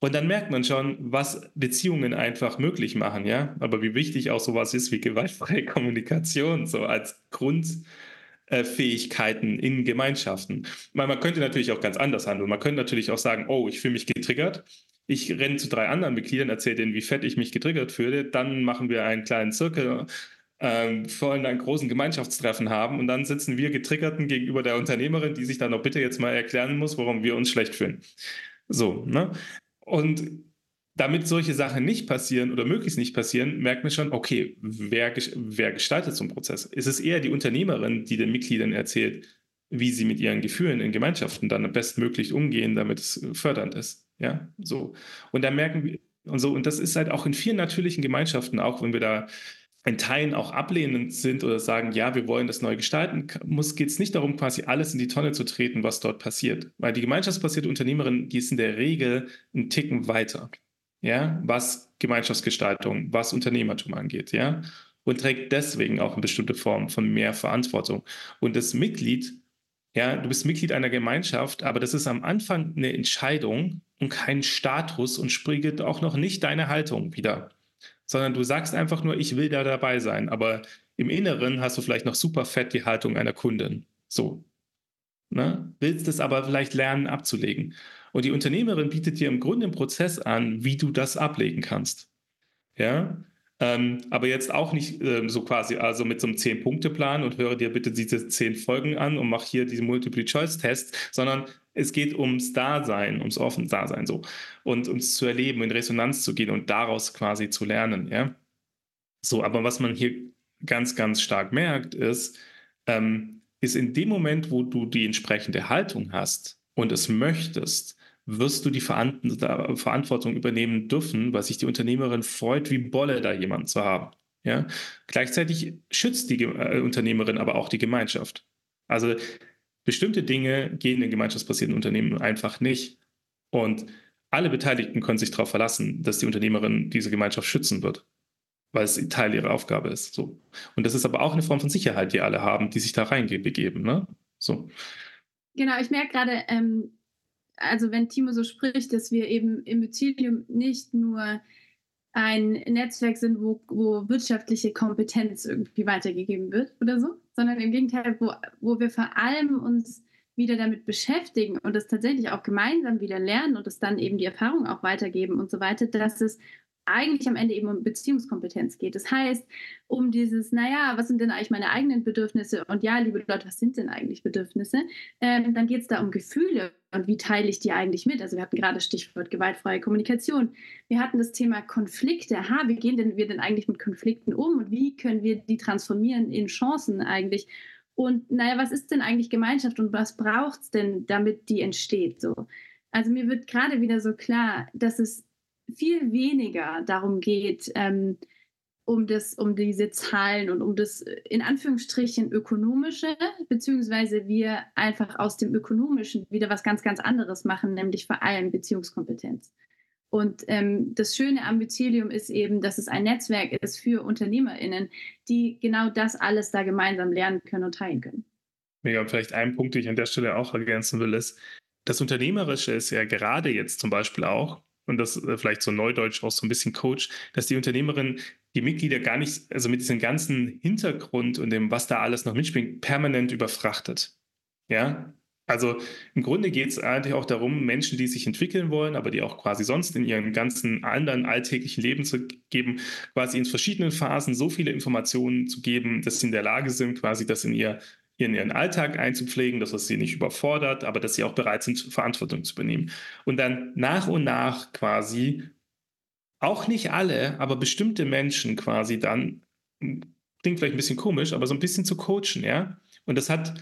Und dann merkt man schon, was Beziehungen einfach möglich machen, ja. Aber wie wichtig auch sowas ist wie gewaltfreie Kommunikation, so als Grund, äh, in Gemeinschaften. Man, man könnte natürlich auch ganz anders handeln. Man könnte natürlich auch sagen, oh, ich fühle mich getriggert. Ich renne zu drei anderen Mitgliedern, erzähle denen, wie fett ich mich getriggert fühle. Dann machen wir einen kleinen Zirkel, äh, wollen einen großen Gemeinschaftstreffen haben und dann sitzen wir Getriggerten gegenüber der Unternehmerin, die sich dann auch bitte jetzt mal erklären muss, warum wir uns schlecht fühlen. So, ne? Und damit solche Sachen nicht passieren oder möglichst nicht passieren, merkt man schon, okay, wer, wer gestaltet so einen Prozess? Ist es eher die Unternehmerin, die den Mitgliedern erzählt, wie sie mit ihren Gefühlen in Gemeinschaften dann bestmöglich umgehen, damit es fördernd ist? Ja, so. Und da merken wir, und so, und das ist halt auch in vielen natürlichen Gemeinschaften, auch wenn wir da in Teilen auch ablehnend sind oder sagen, ja, wir wollen das neu gestalten, geht es nicht darum, quasi alles in die Tonne zu treten, was dort passiert. Weil die gemeinschaftsbasierte Unternehmerin, die ist in der Regel einen Ticken weiter ja, was Gemeinschaftsgestaltung, was Unternehmertum angeht, ja, und trägt deswegen auch eine bestimmte Form von mehr Verantwortung. Und das Mitglied, ja, du bist Mitglied einer Gemeinschaft, aber das ist am Anfang eine Entscheidung und kein Status und spiegelt auch noch nicht deine Haltung wieder, sondern du sagst einfach nur, ich will da dabei sein, aber im Inneren hast du vielleicht noch super fett die Haltung einer Kundin. So. Ne? Willst es aber vielleicht lernen abzulegen. Und die Unternehmerin bietet dir im Grunde einen Prozess an, wie du das ablegen kannst. Ja, ähm, aber jetzt auch nicht ähm, so quasi, also mit so einem Zehn-Punkte-Plan und höre dir bitte diese zehn Folgen an und mach hier diese Multiple-Choice-Tests, sondern es geht ums Dasein, ums offen Dasein so und ums zu erleben, in Resonanz zu gehen und daraus quasi zu lernen. Ja, so, aber was man hier ganz, ganz stark merkt, ist, ähm, ist in dem Moment, wo du die entsprechende Haltung hast und es möchtest, wirst du die Verantwortung übernehmen dürfen, weil sich die Unternehmerin freut, wie Bolle da jemanden zu haben. Ja? Gleichzeitig schützt die äh, Unternehmerin aber auch die Gemeinschaft. Also bestimmte Dinge gehen in gemeinschaftsbasierten Unternehmen einfach nicht. Und alle Beteiligten können sich darauf verlassen, dass die Unternehmerin diese Gemeinschaft schützen wird, weil es Teil ihrer Aufgabe ist. So. Und das ist aber auch eine Form von Sicherheit, die alle haben, die sich da reingegeben. Ne? So. Genau, ich merke gerade, ähm, also wenn Timo so spricht, dass wir eben im Mycelium nicht nur ein Netzwerk sind, wo, wo wirtschaftliche Kompetenz irgendwie weitergegeben wird oder so, sondern im Gegenteil, wo, wo wir vor allem uns wieder damit beschäftigen und es tatsächlich auch gemeinsam wieder lernen und es dann eben die Erfahrung auch weitergeben und so weiter, dass es eigentlich am Ende eben um Beziehungskompetenz geht. Das heißt, um dieses, naja, was sind denn eigentlich meine eigenen Bedürfnisse? Und ja, liebe Leute, was sind denn eigentlich Bedürfnisse? Ähm, dann geht es da um Gefühle und wie teile ich die eigentlich mit? Also wir hatten gerade Stichwort gewaltfreie Kommunikation. Wir hatten das Thema Konflikte. Ha, wie gehen denn wir denn eigentlich mit Konflikten um und wie können wir die transformieren in Chancen eigentlich? Und naja, was ist denn eigentlich Gemeinschaft und was braucht es denn, damit die entsteht? So. Also mir wird gerade wieder so klar, dass es viel weniger darum geht, ähm, um, das, um diese Zahlen und um das in Anführungsstrichen ökonomische, beziehungsweise wir einfach aus dem ökonomischen wieder was ganz, ganz anderes machen, nämlich vor allem Beziehungskompetenz. Und ähm, das Schöne am Mycelium ist eben, dass es ein Netzwerk ist für UnternehmerInnen, die genau das alles da gemeinsam lernen können und teilen können. Und vielleicht ein Punkt, den ich an der Stelle auch ergänzen will, ist, das Unternehmerische ist ja gerade jetzt zum Beispiel auch, und das äh, vielleicht so neudeutsch auch so ein bisschen Coach, dass die Unternehmerin die Mitglieder gar nicht, also mit diesem ganzen Hintergrund und dem, was da alles noch mitspielt, permanent überfrachtet. Ja, also im Grunde geht es eigentlich auch darum, Menschen, die sich entwickeln wollen, aber die auch quasi sonst in ihrem ganzen anderen alltäglichen Leben zu geben, quasi in verschiedenen Phasen so viele Informationen zu geben, dass sie in der Lage sind, quasi das in ihr in ihren Alltag einzupflegen, dass es sie nicht überfordert, aber dass sie auch bereit sind, Verantwortung zu übernehmen. Und dann nach und nach quasi, auch nicht alle, aber bestimmte Menschen quasi dann, klingt vielleicht ein bisschen komisch, aber so ein bisschen zu coachen, ja. Und das hat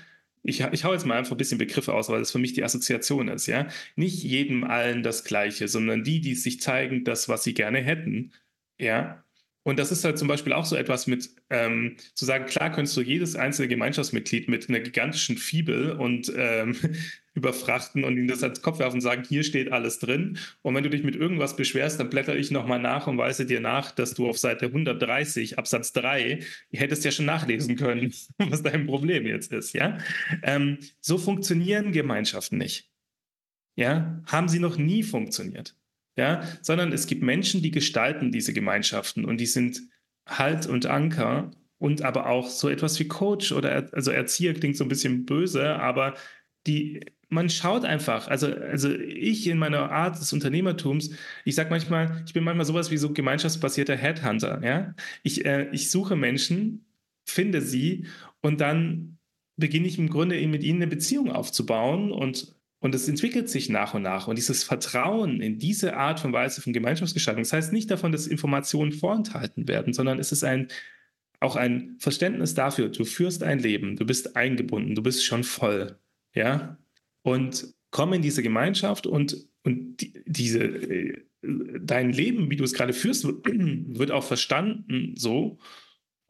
ich, ich hau jetzt mal einfach ein bisschen Begriffe aus, weil das für mich die Assoziation ist, ja. Nicht jedem allen das Gleiche, sondern die, die sich zeigen, das, was sie gerne hätten, ja. Und das ist halt zum Beispiel auch so etwas mit, ähm, zu sagen, klar könntest du jedes einzelne Gemeinschaftsmitglied mit einer gigantischen Fibel und ähm, überfrachten und ihnen das als Kopf werfen und sagen, hier steht alles drin. Und wenn du dich mit irgendwas beschwerst, dann blätter ich nochmal nach und weise dir nach, dass du auf Seite 130 Absatz 3 hättest ja schon nachlesen können, was dein Problem jetzt ist. Ja, ähm, so funktionieren Gemeinschaften nicht. Ja, haben sie noch nie funktioniert ja, sondern es gibt Menschen, die gestalten diese Gemeinschaften und die sind Halt und Anker und aber auch so etwas wie Coach oder also Erzieher klingt so ein bisschen böse, aber die man schaut einfach, also, also ich in meiner Art des Unternehmertums, ich sage manchmal, ich bin manchmal sowas wie so gemeinschaftsbasierter Headhunter, ja. Ich, äh, ich suche Menschen, finde sie und dann beginne ich im Grunde mit ihnen eine Beziehung aufzubauen und und es entwickelt sich nach und nach. Und dieses Vertrauen in diese Art von Weise von Gemeinschaftsgestaltung, das heißt nicht davon, dass Informationen vorenthalten werden, sondern es ist ein, auch ein Verständnis dafür, du führst ein Leben, du bist eingebunden, du bist schon voll. Ja? Und komm in diese Gemeinschaft und, und die, diese, äh, dein Leben, wie du es gerade führst, wird auch verstanden so.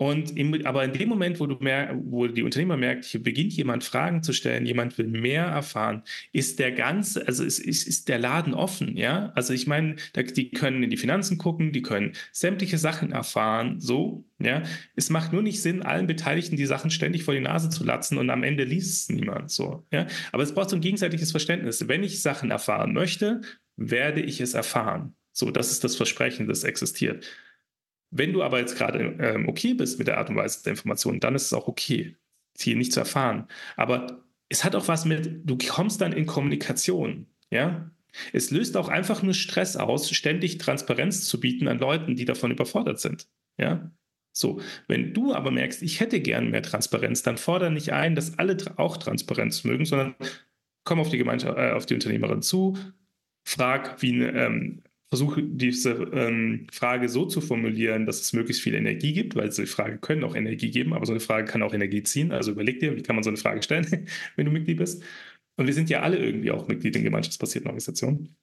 Und im, aber in dem Moment, wo du mehr, wo die Unternehmer merkt, hier beginnt jemand Fragen zu stellen, jemand will mehr erfahren, ist der ganze, also ist, ist, ist der Laden offen, ja? Also ich meine, die können in die Finanzen gucken, die können sämtliche Sachen erfahren, so, ja? Es macht nur nicht Sinn, allen Beteiligten die Sachen ständig vor die Nase zu latzen und am Ende liest es niemand, so, ja? Aber es braucht so ein gegenseitiges Verständnis. Wenn ich Sachen erfahren möchte, werde ich es erfahren. So, das ist das Versprechen, das existiert. Wenn du aber jetzt gerade ähm, okay bist mit der Art und Weise der Information, dann ist es auch okay, hier nicht zu erfahren. Aber es hat auch was mit, du kommst dann in Kommunikation, ja. Es löst auch einfach nur Stress aus, ständig Transparenz zu bieten an Leuten, die davon überfordert sind, ja. So, wenn du aber merkst, ich hätte gern mehr Transparenz, dann fordere nicht ein, dass alle auch Transparenz mögen, sondern komm auf die Gemeinschaft, äh, auf die Unternehmerin zu, frag, wie, ähm, versuche diese ähm, Frage so zu formulieren, dass es möglichst viel Energie gibt, weil so Frage können auch Energie geben, aber so eine Frage kann auch Energie ziehen. Also überleg dir, wie kann man so eine Frage stellen, wenn du Mitglied bist. Und wir sind ja alle irgendwie auch Mitglied in gemeinschaftsbasierten Organisationen.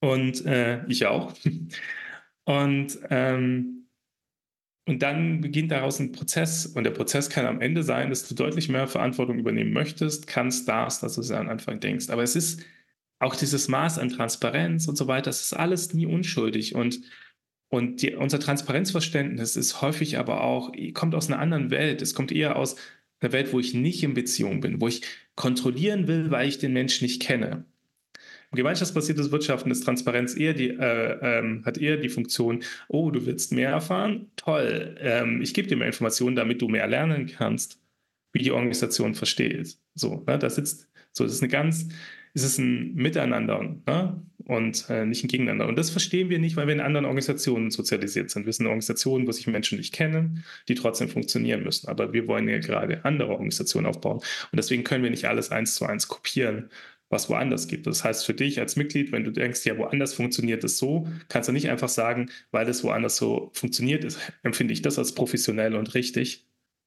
Und äh, ich auch. Und, ähm, und dann beginnt daraus ein Prozess. Und der Prozess kann am Ende sein, dass du deutlich mehr Verantwortung übernehmen möchtest, kannst, darfst, als du es am Anfang denkst. Aber es ist auch dieses Maß an Transparenz und so weiter, das ist alles nie unschuldig. Und, und die, unser Transparenzverständnis ist häufig aber auch, kommt aus einer anderen Welt. Es kommt eher aus einer Welt, wo ich nicht in Beziehung bin, wo ich kontrollieren will, weil ich den Menschen nicht kenne. Gemeinschaftsbasiertes Wirtschaften ist Transparenz eher die, äh, ähm, hat eher die Funktion, oh, du willst mehr erfahren? Toll, ähm, ich gebe dir mehr Informationen, damit du mehr lernen kannst, wie die Organisation versteht. So, ne, das sitzt, so, das ist eine ganz, ist es ein Miteinander ne? und äh, nicht ein Gegeneinander. Und das verstehen wir nicht, weil wir in anderen Organisationen sozialisiert sind. Wir sind Organisationen, wo sich Menschen nicht kennen, die trotzdem funktionieren müssen. Aber wir wollen ja gerade andere Organisationen aufbauen. Und deswegen können wir nicht alles eins zu eins kopieren, was woanders gibt. Das heißt für dich als Mitglied, wenn du denkst, ja, woanders funktioniert es so, kannst du nicht einfach sagen, weil es woanders so funktioniert ist, empfinde ich das als professionell und richtig,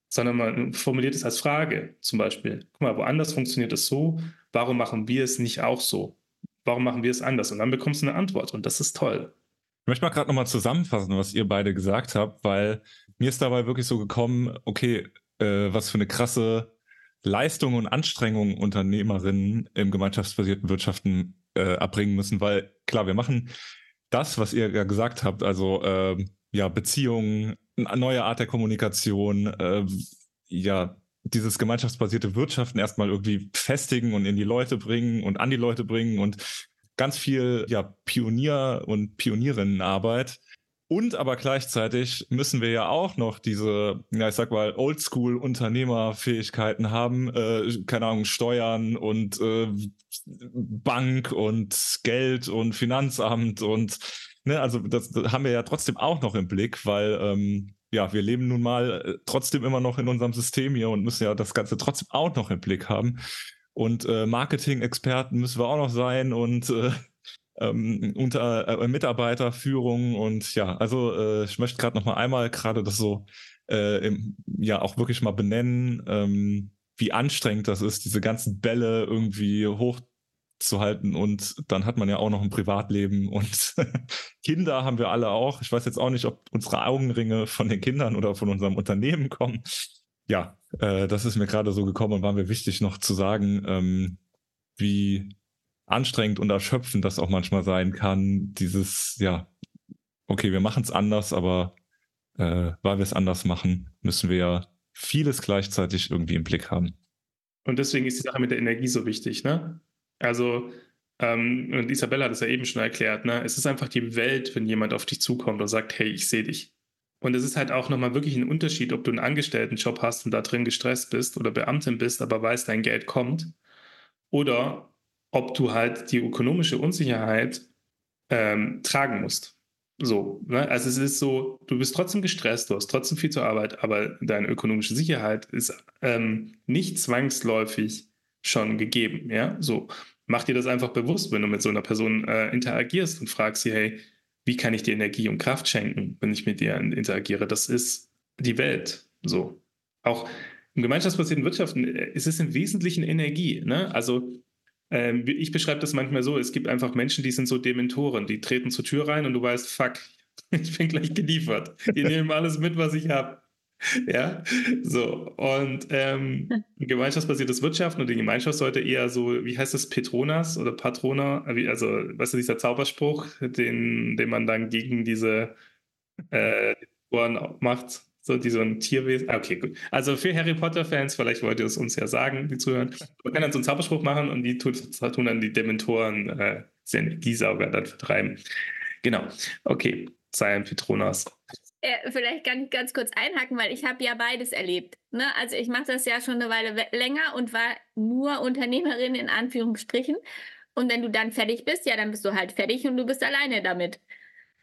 sondern man formuliert es als Frage zum Beispiel. Guck mal, woanders funktioniert es so, warum machen wir es nicht auch so? Warum machen wir es anders? Und dann bekommst du eine Antwort und das ist toll. Ich möchte mal gerade nochmal zusammenfassen, was ihr beide gesagt habt, weil mir ist dabei wirklich so gekommen, okay, äh, was für eine krasse Leistung und Anstrengung Unternehmerinnen im gemeinschaftsbasierten Wirtschaften äh, erbringen müssen, weil klar, wir machen das, was ihr ja gesagt habt, also äh, ja, Beziehungen, eine neue Art der Kommunikation, äh, ja, dieses gemeinschaftsbasierte Wirtschaften erstmal irgendwie festigen und in die Leute bringen und an die Leute bringen und ganz viel ja, Pionier- und Pionierinnenarbeit. Und aber gleichzeitig müssen wir ja auch noch diese, ja, ich sag mal, Oldschool-Unternehmerfähigkeiten haben, äh, keine Ahnung, Steuern und äh, Bank und Geld und Finanzamt und ne, also das, das haben wir ja trotzdem auch noch im Blick, weil ähm, ja, wir leben nun mal äh, trotzdem immer noch in unserem System hier und müssen ja das Ganze trotzdem auch noch im Blick haben. Und äh, Marketing-Experten müssen wir auch noch sein und äh, ähm, unter äh, Mitarbeiterführung und ja, also äh, ich möchte gerade noch mal einmal gerade das so äh, im, ja auch wirklich mal benennen, ähm, wie anstrengend das ist, diese ganzen Bälle irgendwie hochzuhalten und dann hat man ja auch noch ein Privatleben und Kinder haben wir alle auch. Ich weiß jetzt auch nicht, ob unsere Augenringe von den Kindern oder von unserem Unternehmen kommen. Ja, äh, das ist mir gerade so gekommen und war mir wichtig noch zu sagen, ähm, wie anstrengend und erschöpfend das auch manchmal sein kann. Dieses, ja, okay, wir machen es anders, aber äh, weil wir es anders machen, müssen wir ja vieles gleichzeitig irgendwie im Blick haben. Und deswegen ist die Sache mit der Energie so wichtig, ne? Also, ähm, und Isabella hat es ja eben schon erklärt, ne? Es ist einfach die Welt, wenn jemand auf dich zukommt und sagt, hey, ich sehe dich. Und es ist halt auch nochmal wirklich ein Unterschied, ob du einen Angestelltenjob hast und da drin gestresst bist oder Beamtin bist, aber weißt, dein Geld kommt. Oder ob du halt die ökonomische Unsicherheit ähm, tragen musst. So, ne? Also es ist so, du bist trotzdem gestresst, du hast trotzdem viel zur Arbeit, aber deine ökonomische Sicherheit ist ähm, nicht zwangsläufig schon gegeben. Ja, so mach dir das einfach bewusst, wenn du mit so einer Person äh, interagierst und fragst sie, hey, wie kann ich dir Energie und Kraft schenken, wenn ich mit dir interagiere? Das ist die Welt. So. Auch im gemeinschaftsbasierten Wirtschaften äh, ist es im Wesentlichen Energie. Ne? Also ähm, ich beschreibe das manchmal so, es gibt einfach Menschen, die sind so Dementoren, die treten zur Tür rein und du weißt, fuck, ich bin gleich geliefert. Die nehmen alles mit, was ich habe. Ja, so. Und ähm, gemeinschaftsbasiertes Wirtschaften und die Gemeinschaft sollte eher so, wie heißt das, Petronas oder Patrona? Also, weißt du, dieser Zauberspruch, den, den man dann gegen diese äh, Ohren macht, so die so ein Tierwesen. Ah, okay, gut. Also für Harry Potter-Fans, vielleicht wollt ihr es uns ja sagen, die zuhören. Man kann dann so einen Zauberspruch machen und die tun, tun dann die Dementoren, äh, diese Energiesauger dann vertreiben. Genau. Okay. Cyan Petronas. Äh, vielleicht ich ganz kurz einhaken, weil ich habe ja beides erlebt. Ne? Also ich mache das ja schon eine Weile länger und war nur Unternehmerin in Anführungsstrichen. Und wenn du dann fertig bist, ja, dann bist du halt fertig und du bist alleine damit.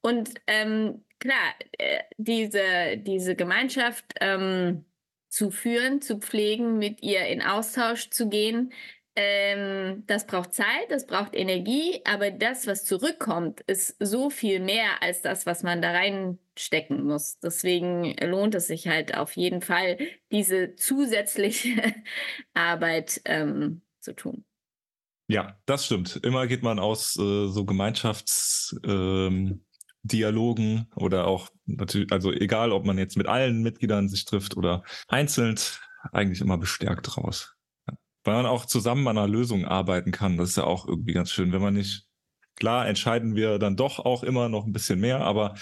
Und ähm, klar, äh, diese, diese Gemeinschaft ähm, zu führen, zu pflegen, mit ihr in Austausch zu gehen, ähm, das braucht Zeit, das braucht Energie, aber das, was zurückkommt, ist so viel mehr als das, was man da reinstecken muss. Deswegen lohnt es sich halt auf jeden Fall, diese zusätzliche Arbeit ähm, zu tun. Ja, das stimmt. Immer geht man aus äh, so Gemeinschafts. Ähm oder auch natürlich, also egal, ob man jetzt mit allen Mitgliedern sich trifft oder einzeln, eigentlich immer bestärkt raus. Weil man auch zusammen an einer Lösung arbeiten kann. Das ist ja auch irgendwie ganz schön, wenn man nicht, klar entscheiden wir dann doch auch immer noch ein bisschen mehr, aber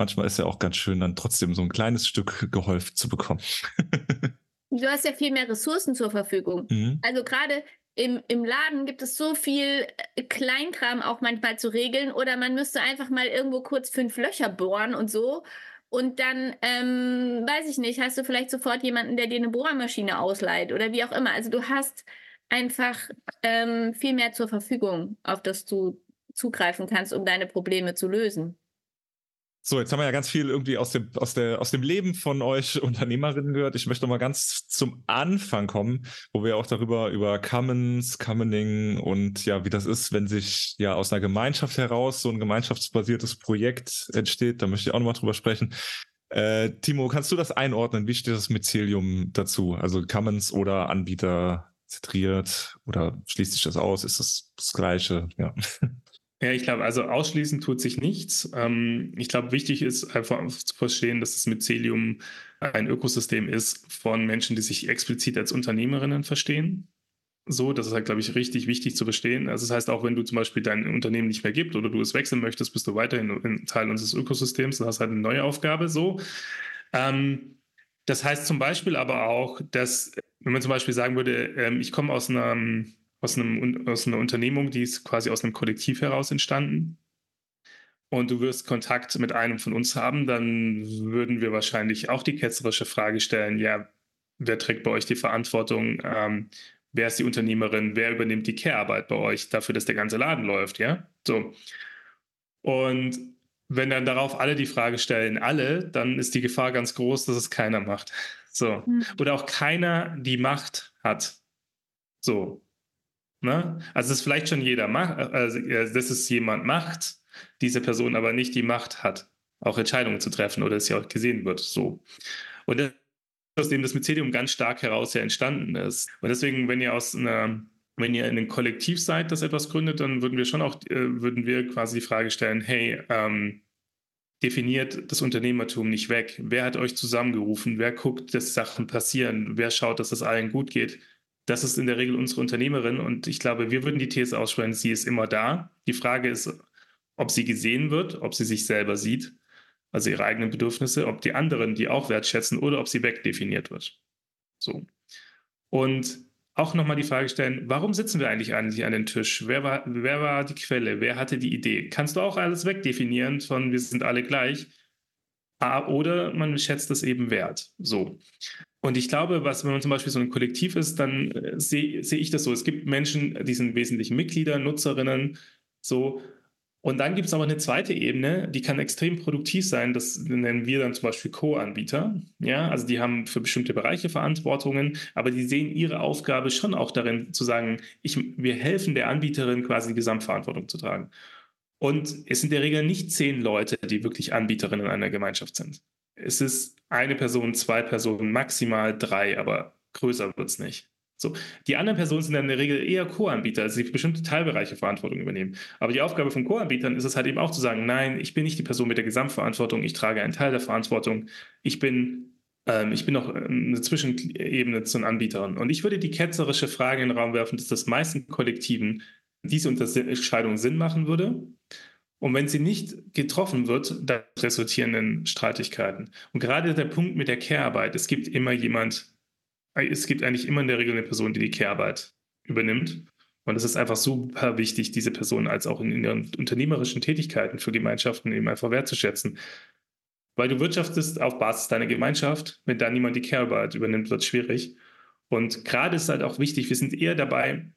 manchmal ist ja auch ganz schön, dann trotzdem so ein kleines Stück geholfen zu bekommen. Du hast ja viel mehr Ressourcen zur Verfügung. Mhm. Also gerade im, im Laden gibt es so viel äh, Kleinkram auch manchmal zu regeln oder man müsste einfach mal irgendwo kurz fünf Löcher bohren und so. Und dann, ähm, weiß ich nicht, hast du vielleicht sofort jemanden, der dir eine Bohrmaschine ausleiht oder wie auch immer. Also du hast einfach ähm, viel mehr zur Verfügung, auf das du zugreifen kannst, um deine Probleme zu lösen. So, jetzt haben wir ja ganz viel irgendwie aus dem, aus der, aus dem Leben von euch Unternehmerinnen gehört. Ich möchte noch mal ganz zum Anfang kommen, wo wir auch darüber, über Commons, Commoning und ja, wie das ist, wenn sich ja aus einer Gemeinschaft heraus so ein gemeinschaftsbasiertes Projekt entsteht. Da möchte ich auch noch mal drüber sprechen. Äh, Timo, kannst du das einordnen? Wie steht das Mycelium dazu? Also Commons oder Anbieter zentriert oder schließt sich das aus? Ist das das Gleiche? Ja. Ja, ich glaube, also ausschließend tut sich nichts. Ähm, ich glaube, wichtig ist einfach zu verstehen, dass das Mycelium ein Ökosystem ist von Menschen, die sich explizit als Unternehmerinnen verstehen. so, das ist halt, glaube ich, richtig wichtig zu verstehen. Also das heißt, auch wenn du zum Beispiel dein Unternehmen nicht mehr gibt oder du es wechseln möchtest, bist du weiterhin Teil unseres Ökosystems, du hast halt eine neue Aufgabe so. Ähm, das heißt zum Beispiel aber auch, dass, wenn man zum Beispiel sagen würde, ähm, ich komme aus einer, aus, einem, aus einer Unternehmung, die ist quasi aus einem Kollektiv heraus entstanden und du wirst Kontakt mit einem von uns haben, dann würden wir wahrscheinlich auch die ketzerische Frage stellen, ja, wer trägt bei euch die Verantwortung? Ähm, wer ist die Unternehmerin? Wer übernimmt die Care-Arbeit bei euch dafür, dass der ganze Laden läuft? Ja, so. Und wenn dann darauf alle die Frage stellen, alle, dann ist die Gefahr ganz groß, dass es keiner macht. So. Mhm. Oder auch keiner die Macht hat. So. Ne? Also, dass vielleicht schon jeder macht, also, dass es jemand macht, diese Person aber nicht die Macht hat, auch Entscheidungen zu treffen oder dass sie auch gesehen wird. So. Und das aus dem das Mycelium ganz stark heraus ja entstanden ist. Und deswegen, wenn ihr aus einer wenn ihr in einem Kollektiv seid, das etwas gründet, dann würden wir schon auch, äh, würden wir quasi die Frage stellen, hey, ähm, definiert das Unternehmertum nicht weg. Wer hat euch zusammengerufen? Wer guckt, dass Sachen passieren? Wer schaut, dass es allen gut geht? Das ist in der Regel unsere Unternehmerin und ich glaube, wir würden die These aussprechen, sie ist immer da. Die Frage ist, ob sie gesehen wird, ob sie sich selber sieht also ihre eigenen Bedürfnisse, ob die anderen die auch wertschätzen oder ob sie wegdefiniert wird. So. Und auch nochmal die Frage stellen, warum sitzen wir eigentlich eigentlich an den Tisch? Wer war, wer war die Quelle? Wer hatte die Idee? Kannst du auch alles wegdefinieren von wir sind alle gleich? Oder man schätzt es eben wert. So. Und ich glaube, was, wenn man zum Beispiel so ein Kollektiv ist, dann äh, sehe seh ich das so. Es gibt Menschen, die sind wesentlich Mitglieder, Nutzerinnen, so, und dann gibt es aber eine zweite Ebene, die kann extrem produktiv sein. Das nennen wir dann zum Beispiel Co-Anbieter. Ja, also die haben für bestimmte Bereiche Verantwortungen, aber die sehen ihre Aufgabe schon auch darin zu sagen, ich, wir helfen der Anbieterin quasi die Gesamtverantwortung zu tragen. Und es sind in der Regel nicht zehn Leute, die wirklich Anbieterinnen einer Gemeinschaft sind. Es ist eine Person, zwei Personen, maximal drei, aber größer wird es nicht. So, die anderen Personen sind dann in der Regel eher Co-Anbieter, also die bestimmte Teilbereiche Verantwortung übernehmen. Aber die Aufgabe von Co-Anbietern ist es halt eben auch zu sagen, nein, ich bin nicht die Person mit der Gesamtverantwortung, ich trage einen Teil der Verantwortung, ich bin, ähm, ich bin noch eine Zwischenebene zu den Anbietern. Und ich würde die ketzerische Frage in den Raum werfen, dass das meisten Kollektiven diese Unterscheidung Sinn machen würde. Und wenn sie nicht getroffen wird, dann resultieren in Streitigkeiten. Und gerade der Punkt mit der Care-Arbeit, es gibt immer jemand, es gibt eigentlich immer in der Regel eine Person, die die Care-Arbeit übernimmt. Und es ist einfach super wichtig, diese Person als auch in, in ihren unternehmerischen Tätigkeiten für Gemeinschaften eben einfach wertzuschätzen. Weil du wirtschaftest auf Basis deiner Gemeinschaft, wenn da niemand die Care-Arbeit übernimmt, wird es schwierig. Und gerade ist halt auch wichtig, wir sind eher dabei,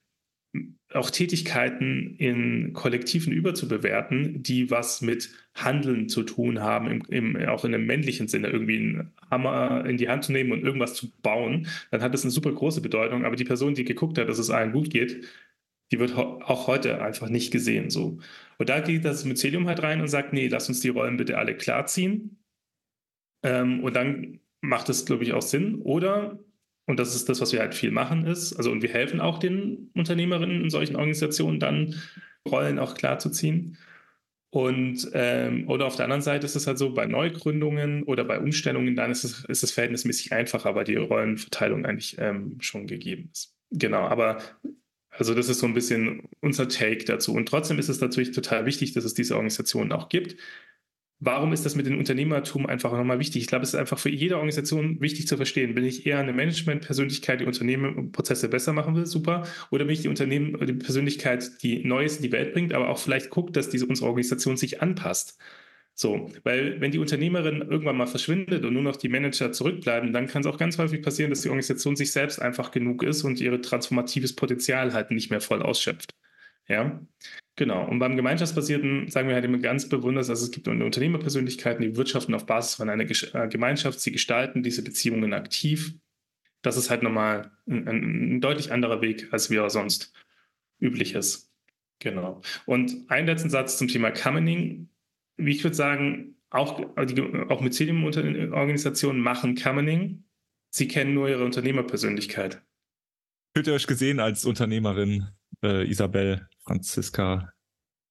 auch Tätigkeiten in Kollektiven überzubewerten, die was mit Handeln zu tun haben, im, im, auch in einem männlichen Sinne, irgendwie einen Hammer in die Hand zu nehmen und irgendwas zu bauen, dann hat das eine super große Bedeutung. Aber die Person, die geguckt hat, dass es allen gut geht, die wird auch heute einfach nicht gesehen. So. Und da geht das Mycelium halt rein und sagt, nee, lass uns die Rollen bitte alle klarziehen. Ähm, und dann macht es, glaube ich, auch Sinn. Oder und das ist das, was wir halt viel machen, ist, also und wir helfen auch den Unternehmerinnen in solchen Organisationen dann Rollen auch klar zu ziehen. Und ähm, oder auf der anderen Seite ist es halt so, bei Neugründungen oder bei Umstellungen, dann ist es, ist es verhältnismäßig einfacher, weil die Rollenverteilung eigentlich ähm, schon gegeben ist. Genau, aber also das ist so ein bisschen unser Take dazu. Und trotzdem ist es natürlich total wichtig, dass es diese Organisationen auch gibt, Warum ist das mit dem Unternehmertum einfach nochmal wichtig? Ich glaube, es ist einfach für jede Organisation wichtig zu verstehen. Bin ich eher eine Management-Persönlichkeit, die Unternehmen und Prozesse besser machen will? Super. Oder bin ich die Unternehmen, die Persönlichkeit, die Neues in die Welt bringt, aber auch vielleicht guckt, dass diese unsere Organisation sich anpasst? So, weil wenn die Unternehmerin irgendwann mal verschwindet und nur noch die Manager zurückbleiben, dann kann es auch ganz häufig passieren, dass die Organisation sich selbst einfach genug ist und ihr transformatives Potenzial halt nicht mehr voll ausschöpft. Ja. Genau. Und beim Gemeinschaftsbasierten sagen wir halt immer ganz bewundert, also es gibt Unternehmerpersönlichkeiten, die wirtschaften auf Basis von einer äh, Gemeinschaft, sie gestalten diese Beziehungen aktiv. Das ist halt nochmal ein, ein, deutlich anderer Weg, als wie er sonst üblich ist. Genau. Und einen letzten Satz zum Thema Commoning. Wie ich würde sagen, auch, die, auch Mycelium-Organisationen machen Commoning. Sie kennen nur ihre Unternehmerpersönlichkeit. Fühlt ihr euch gesehen als Unternehmerin, äh, Isabel? Franziska?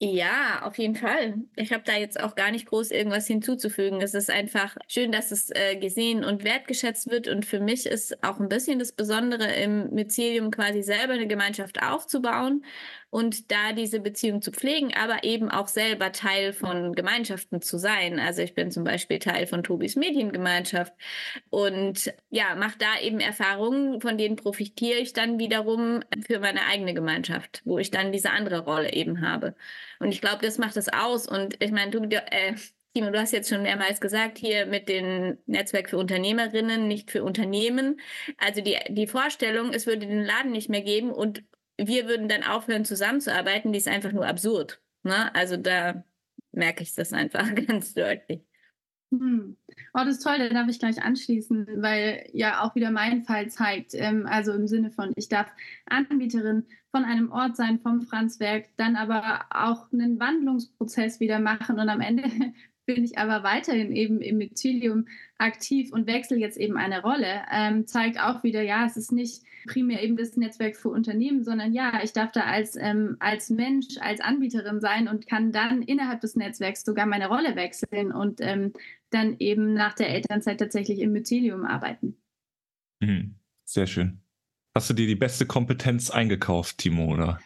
Ja, auf jeden Fall. Ich habe da jetzt auch gar nicht groß irgendwas hinzuzufügen. Es ist einfach schön, dass es äh, gesehen und wertgeschätzt wird. Und für mich ist auch ein bisschen das Besondere im Mycelium quasi selber eine Gemeinschaft aufzubauen und da diese Beziehung zu pflegen, aber eben auch selber Teil von Gemeinschaften zu sein. Also ich bin zum Beispiel Teil von Tobis Mediengemeinschaft und ja, mache da eben Erfahrungen, von denen profitiere ich dann wiederum für meine eigene Gemeinschaft, wo ich dann diese andere Rolle eben habe. Und ich glaube, das macht es aus. Und ich meine, du, äh, Timo, du hast jetzt schon mehrmals gesagt, hier mit dem Netzwerk für Unternehmerinnen, nicht für Unternehmen. Also die, die Vorstellung, es würde den Laden nicht mehr geben und wir würden dann aufhören zusammenzuarbeiten, die ist einfach nur absurd. Ne? Also da merke ich das einfach ganz deutlich. Hm. Oh, das ist toll, da darf ich gleich anschließen, weil ja auch wieder mein Fall zeigt, ähm, also im Sinne von, ich darf Anbieterin von einem Ort sein, vom Franzwerk, dann aber auch einen Wandlungsprozess wieder machen und am Ende bin ich aber weiterhin eben im Mycelium aktiv und wechsle jetzt eben eine Rolle, ähm, zeigt auch wieder, ja, es ist nicht primär eben das Netzwerk für Unternehmen, sondern ja, ich darf da als, ähm, als Mensch, als Anbieterin sein und kann dann innerhalb des Netzwerks sogar meine Rolle wechseln und ähm, dann eben nach der Elternzeit tatsächlich im Mycelium arbeiten. Mhm. Sehr schön. Hast du dir die beste Kompetenz eingekauft, Timo, oder?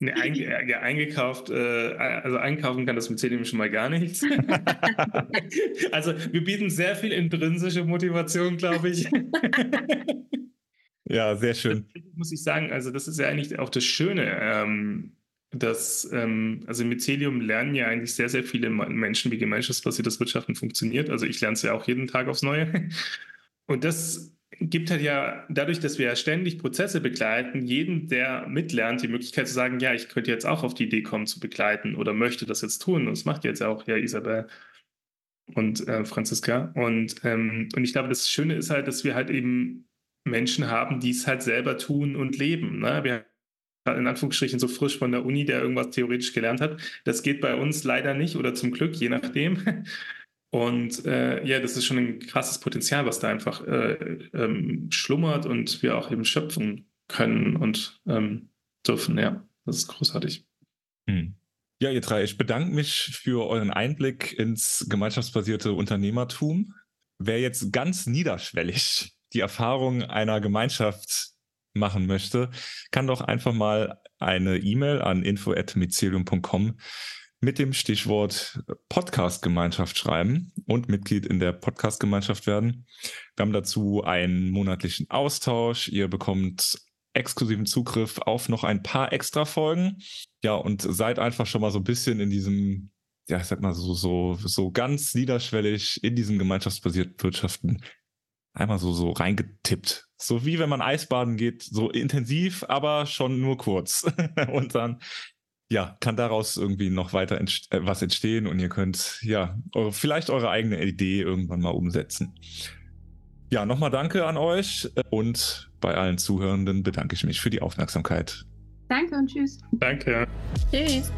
Nee, ein, ja, eingekauft, äh, also einkaufen kann das Mycelium schon mal gar nichts. also wir bieten sehr viel intrinsische Motivation, glaube ich. ja, sehr schön. Muss ich sagen, also das ist ja eigentlich auch das Schöne, ähm, dass, ähm, also im Mycelium lernen ja eigentlich sehr, sehr viele Menschen, wie gemeinschaftsbasiertes Wirtschaften funktioniert. Also ich lerne es ja auch jeden Tag aufs Neue. Und das gibt halt ja dadurch, dass wir ja ständig Prozesse begleiten, jedem, der mitlernt, die Möglichkeit zu sagen, ja, ich könnte jetzt auch auf die Idee kommen zu begleiten oder möchte das jetzt tun. Und das macht jetzt auch ja Isabel und äh, Franziska. Und, ähm, und ich glaube, das Schöne ist halt, dass wir halt eben Menschen haben, die es halt selber tun und leben. Ne? Wir in Anführungsstrichen so frisch von der Uni, der irgendwas theoretisch gelernt hat. Das geht bei uns leider nicht oder zum Glück, je nachdem. Und äh, ja, das ist schon ein krasses Potenzial, was da einfach äh, ähm, schlummert und wir auch eben schöpfen können und ähm, dürfen. Ja, das ist großartig. Hm. Ja, ihr drei, ich bedanke mich für euren Einblick ins gemeinschaftsbasierte Unternehmertum. Wer jetzt ganz niederschwellig die Erfahrung einer Gemeinschaft machen möchte, kann doch einfach mal eine E-Mail an info.mycelium.com mit dem Stichwort Podcast-Gemeinschaft schreiben und Mitglied in der Podcast-Gemeinschaft werden. Wir haben dazu einen monatlichen Austausch. Ihr bekommt exklusiven Zugriff auf noch ein paar extra Folgen. Ja, und seid einfach schon mal so ein bisschen in diesem, ja, ich sag mal so, so, so ganz niederschwellig in diesem gemeinschaftsbasierten Wirtschaften einmal so, so reingetippt. So wie wenn man Eisbaden geht, so intensiv, aber schon nur kurz. und dann ja, kann daraus irgendwie noch weiter entst äh, was entstehen und ihr könnt ja eure, vielleicht eure eigene Idee irgendwann mal umsetzen. Ja, nochmal danke an euch und bei allen Zuhörenden bedanke ich mich für die Aufmerksamkeit. Danke und tschüss. Danke. Tschüss.